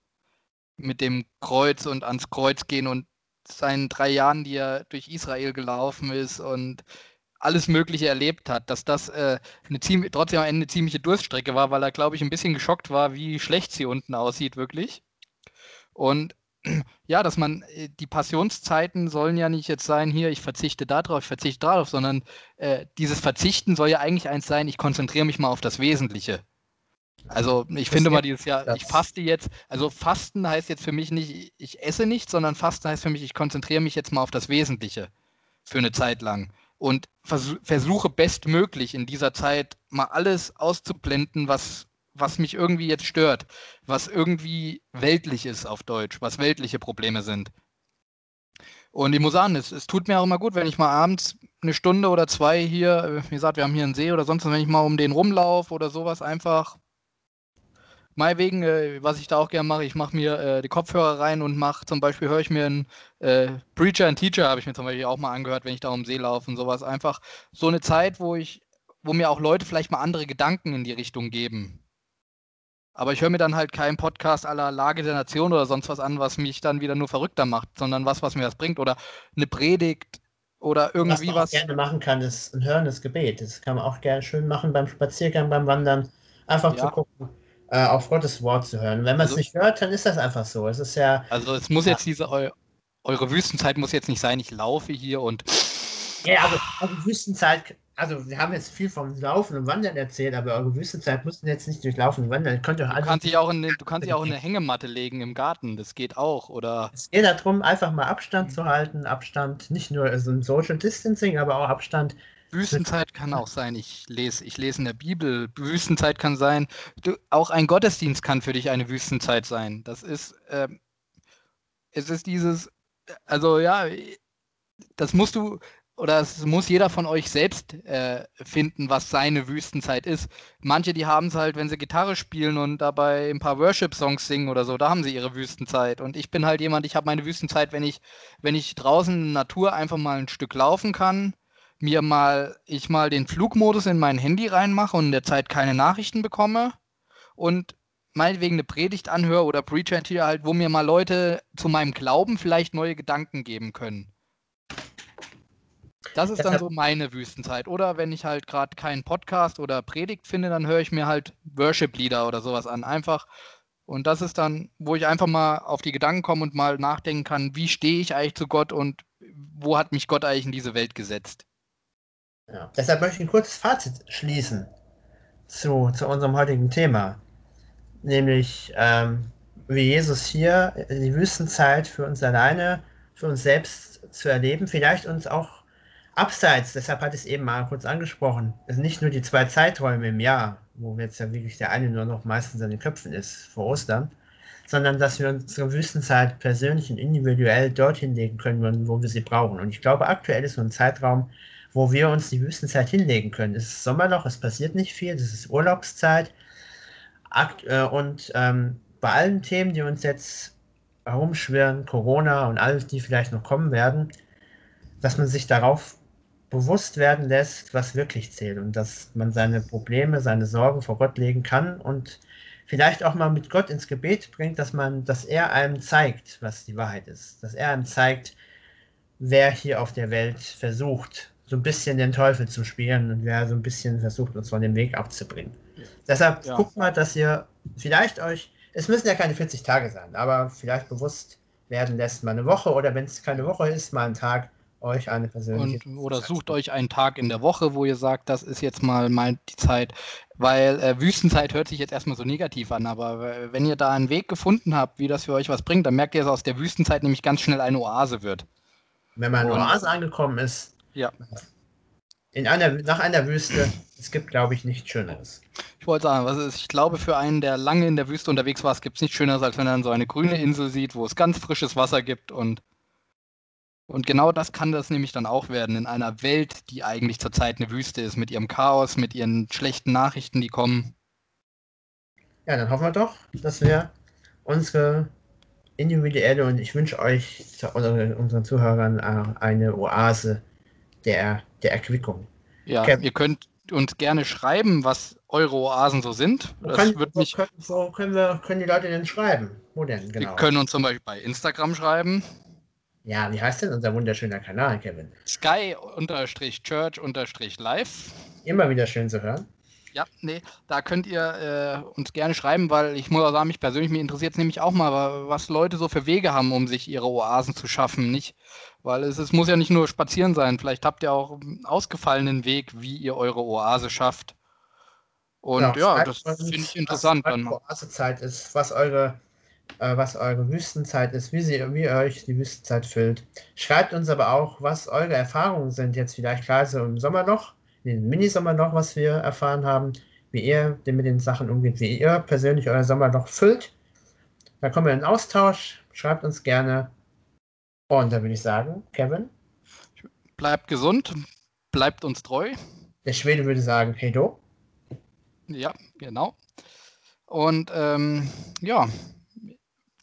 mit dem Kreuz und ans Kreuz gehen und seinen drei Jahren, die er durch Israel gelaufen ist und alles Mögliche erlebt hat, dass das äh, eine ziemlich, trotzdem eine ziemliche Durststrecke war, weil er, glaube ich, ein bisschen geschockt war, wie schlecht sie unten aussieht, wirklich. Und ja, dass man, äh, die Passionszeiten sollen ja nicht jetzt sein, hier, ich verzichte darauf, ich verzichte darauf, sondern äh, dieses Verzichten soll ja eigentlich eins sein, ich konzentriere mich mal auf das Wesentliche. Also ich finde mal dieses Jahr, ich faste jetzt, also Fasten heißt jetzt für mich nicht, ich esse nichts, sondern Fasten heißt für mich, ich konzentriere mich jetzt mal auf das Wesentliche für eine Zeit lang und vers versuche bestmöglich in dieser Zeit mal alles auszublenden, was, was mich irgendwie jetzt stört, was irgendwie weltlich ist auf Deutsch, was weltliche Probleme sind. Und ich muss sagen, es, es tut mir auch immer gut, wenn ich mal abends eine Stunde oder zwei hier, wie gesagt, wir haben hier einen See oder sonst, wenn ich mal um den rumlaufe oder sowas, einfach Meinetwegen, äh, was ich da auch gerne mache, ich mache mir äh, die Kopfhörer rein und mache zum Beispiel, höre ich mir einen äh, Preacher and Teacher, habe ich mir zum Beispiel auch mal angehört, wenn ich da um See laufe und sowas. Einfach so eine Zeit, wo ich, wo mir auch Leute vielleicht mal andere Gedanken in die Richtung geben. Aber ich höre mir dann halt keinen Podcast aller Lage der Nation oder sonst was an, was mich dann wieder nur verrückter macht, sondern was, was mir was bringt. Oder eine Predigt oder irgendwie was. Was man gerne machen kann, ist ein hörendes Gebet. Das kann man auch gerne schön machen beim Spaziergang, beim Wandern. Einfach ja. zu gucken äh, auf Gottes Wort zu hören. Wenn man es also, nicht hört, dann ist das einfach so. Es ist ja. Also es muss ja, jetzt diese eu eure Wüstenzeit muss jetzt nicht sein, ich laufe hier und. Ja, also, also Wüstenzeit, also wir haben jetzt viel vom Laufen und Wandern erzählt, aber eure Wüstenzeit muss jetzt nicht durch Laufen und Wandern. Könnt ihr du, kannst dich auch in, du kannst dich auch in eine Hängematte legen im Garten, das geht auch, oder? Es geht darum, einfach mal Abstand zu halten, Abstand, nicht nur also ein Social Distancing, aber auch Abstand Wüstenzeit kann auch sein, ich lese, ich lese in der Bibel. Wüstenzeit kann sein, du, auch ein Gottesdienst kann für dich eine Wüstenzeit sein. Das ist, äh, es ist dieses, also ja, das musst du, oder es muss jeder von euch selbst äh, finden, was seine Wüstenzeit ist. Manche, die haben es halt, wenn sie Gitarre spielen und dabei ein paar Worship-Songs singen oder so, da haben sie ihre Wüstenzeit. Und ich bin halt jemand, ich habe meine Wüstenzeit, wenn ich, wenn ich draußen in der Natur einfach mal ein Stück laufen kann mir mal, ich mal den Flugmodus in mein Handy reinmache und in der Zeit keine Nachrichten bekomme und meinetwegen eine Predigt anhöre oder Preacher hier halt, wo mir mal Leute zu meinem Glauben vielleicht neue Gedanken geben können. Das ist dann so meine Wüstenzeit. Oder wenn ich halt gerade keinen Podcast oder Predigt finde, dann höre ich mir halt Worship-Lieder oder sowas an. Einfach. Und das ist dann, wo ich einfach mal auf die Gedanken komme und mal nachdenken kann, wie stehe ich eigentlich zu Gott und wo hat mich Gott eigentlich in diese Welt gesetzt. Ja. Deshalb möchte ich ein kurzes Fazit schließen zu, zu unserem heutigen Thema. Nämlich, ähm, wie Jesus hier die Wüstenzeit für uns alleine, für uns selbst zu erleben, vielleicht uns auch abseits, deshalb hat es eben mal kurz angesprochen, es nicht nur die zwei Zeiträume im Jahr, wo jetzt ja wirklich der eine nur noch meistens an den Köpfen ist vor Ostern, sondern dass wir unsere Wüstenzeit persönlich und individuell dorthin legen können, wo wir sie brauchen. Und ich glaube, aktuell ist so ein Zeitraum, wo wir uns die Wüstenzeit hinlegen können. Es ist Sommerloch, es passiert nicht viel, es ist Urlaubszeit. Äh, und ähm, bei allen Themen, die uns jetzt herumschwirren, Corona und alles, die vielleicht noch kommen werden, dass man sich darauf bewusst werden lässt, was wirklich zählt und dass man seine Probleme, seine Sorgen vor Gott legen kann und vielleicht auch mal mit Gott ins Gebet bringt, dass man, dass er einem zeigt, was die Wahrheit ist, dass er einem zeigt, wer hier auf der Welt versucht, so ein bisschen den Teufel zu spielen und wer so ein bisschen versucht, uns von dem Weg abzubringen. Deshalb ja. guckt mal, dass ihr vielleicht euch, es müssen ja keine 40 Tage sein, aber vielleicht bewusst werden lässt, mal eine Woche oder wenn es keine Woche ist, mal einen Tag, euch eine persönliche. Und, oder sucht euch einen Tag in der Woche, wo ihr sagt, das ist jetzt mal, mal die Zeit. Weil äh, Wüstenzeit hört sich jetzt erstmal so negativ an, aber wenn ihr da einen Weg gefunden habt, wie das für euch was bringt, dann merkt ihr, dass aus der Wüstenzeit nämlich ganz schnell eine Oase wird. Wenn man in Oase angekommen ist, ja. in einer, nach einer Wüste, es gibt, glaube ich, nichts Schöneres. Ich wollte sagen, was ist, ich glaube, für einen, der lange in der Wüste unterwegs war, gibt es nichts Schöneres, als wenn er dann so eine grüne Insel sieht, wo es ganz frisches Wasser gibt und und genau das kann das nämlich dann auch werden in einer Welt, die eigentlich zurzeit eine Wüste ist, mit ihrem Chaos, mit ihren schlechten Nachrichten, die kommen. Ja, dann hoffen wir doch, dass wir unsere individuelle und ich wünsche euch, unseren Zuhörern, äh, eine Oase der, der Erquickung. Ja, okay. ihr könnt uns gerne schreiben, was eure Oasen so sind. Wo, kann, wo, mich... können, wo können, wir, können die Leute denn schreiben? Wo denn genau? Die können uns zum Beispiel bei Instagram schreiben. Ja, wie heißt denn unser wunderschöner Kanal, Kevin? Sky-Live. Immer wieder schön zu hören. Ja, nee, da könnt ihr äh, uns gerne schreiben, weil ich muss auch sagen, mich persönlich, mich interessiert es nämlich auch mal, was Leute so für Wege haben, um sich ihre Oasen zu schaffen. Nicht, weil es, es muss ja nicht nur spazieren sein. Vielleicht habt ihr auch einen ausgefallenen Weg, wie ihr eure Oase schafft. Und ja, ja das finde ich interessant. Was eure Oasezeit ist, was eure äh, was eure Wüstenzeit ist, wie, sie, wie ihr euch die Wüstenzeit füllt. Schreibt uns aber auch, was eure Erfahrungen sind, jetzt vielleicht klar so im Sommer noch, in den Minisommer noch, was wir erfahren haben, wie ihr mit den Sachen umgeht, wie ihr persönlich euer Sommer noch füllt. Da kommen wir in Austausch. Schreibt uns gerne. Und da würde ich sagen, Kevin. Bleibt gesund, bleibt uns treu. Der Schwede würde sagen, hey do. Ja, genau. Und ähm, ja,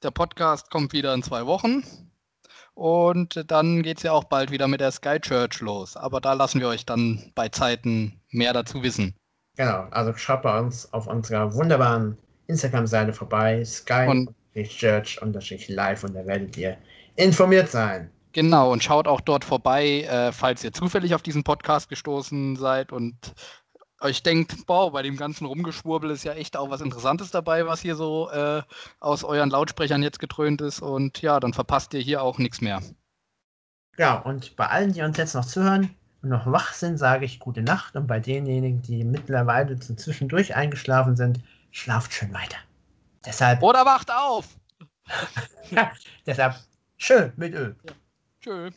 der Podcast kommt wieder in zwei Wochen. Und dann geht es ja auch bald wieder mit der Sky Church los. Aber da lassen wir euch dann bei Zeiten mehr dazu wissen. Genau, also schaut bei uns auf unserer wunderbaren Instagram-Seite vorbei, Sky und Church live und da werdet ihr informiert sein. Genau, und schaut auch dort vorbei, äh, falls ihr zufällig auf diesen Podcast gestoßen seid und euch denkt, boah, bei dem ganzen Rumgeschwurbel ist ja echt auch was Interessantes dabei, was hier so äh, aus euren Lautsprechern jetzt getrönt ist. Und ja, dann verpasst ihr hier auch nichts mehr. Ja, und bei allen, die uns jetzt noch zuhören und noch wach sind, sage ich gute Nacht. Und bei denjenigen, die mittlerweile zwischendurch eingeschlafen sind, schlaft schön weiter. Deshalb. Oder wacht auf! deshalb schön mit Öl. Ja. Tschö.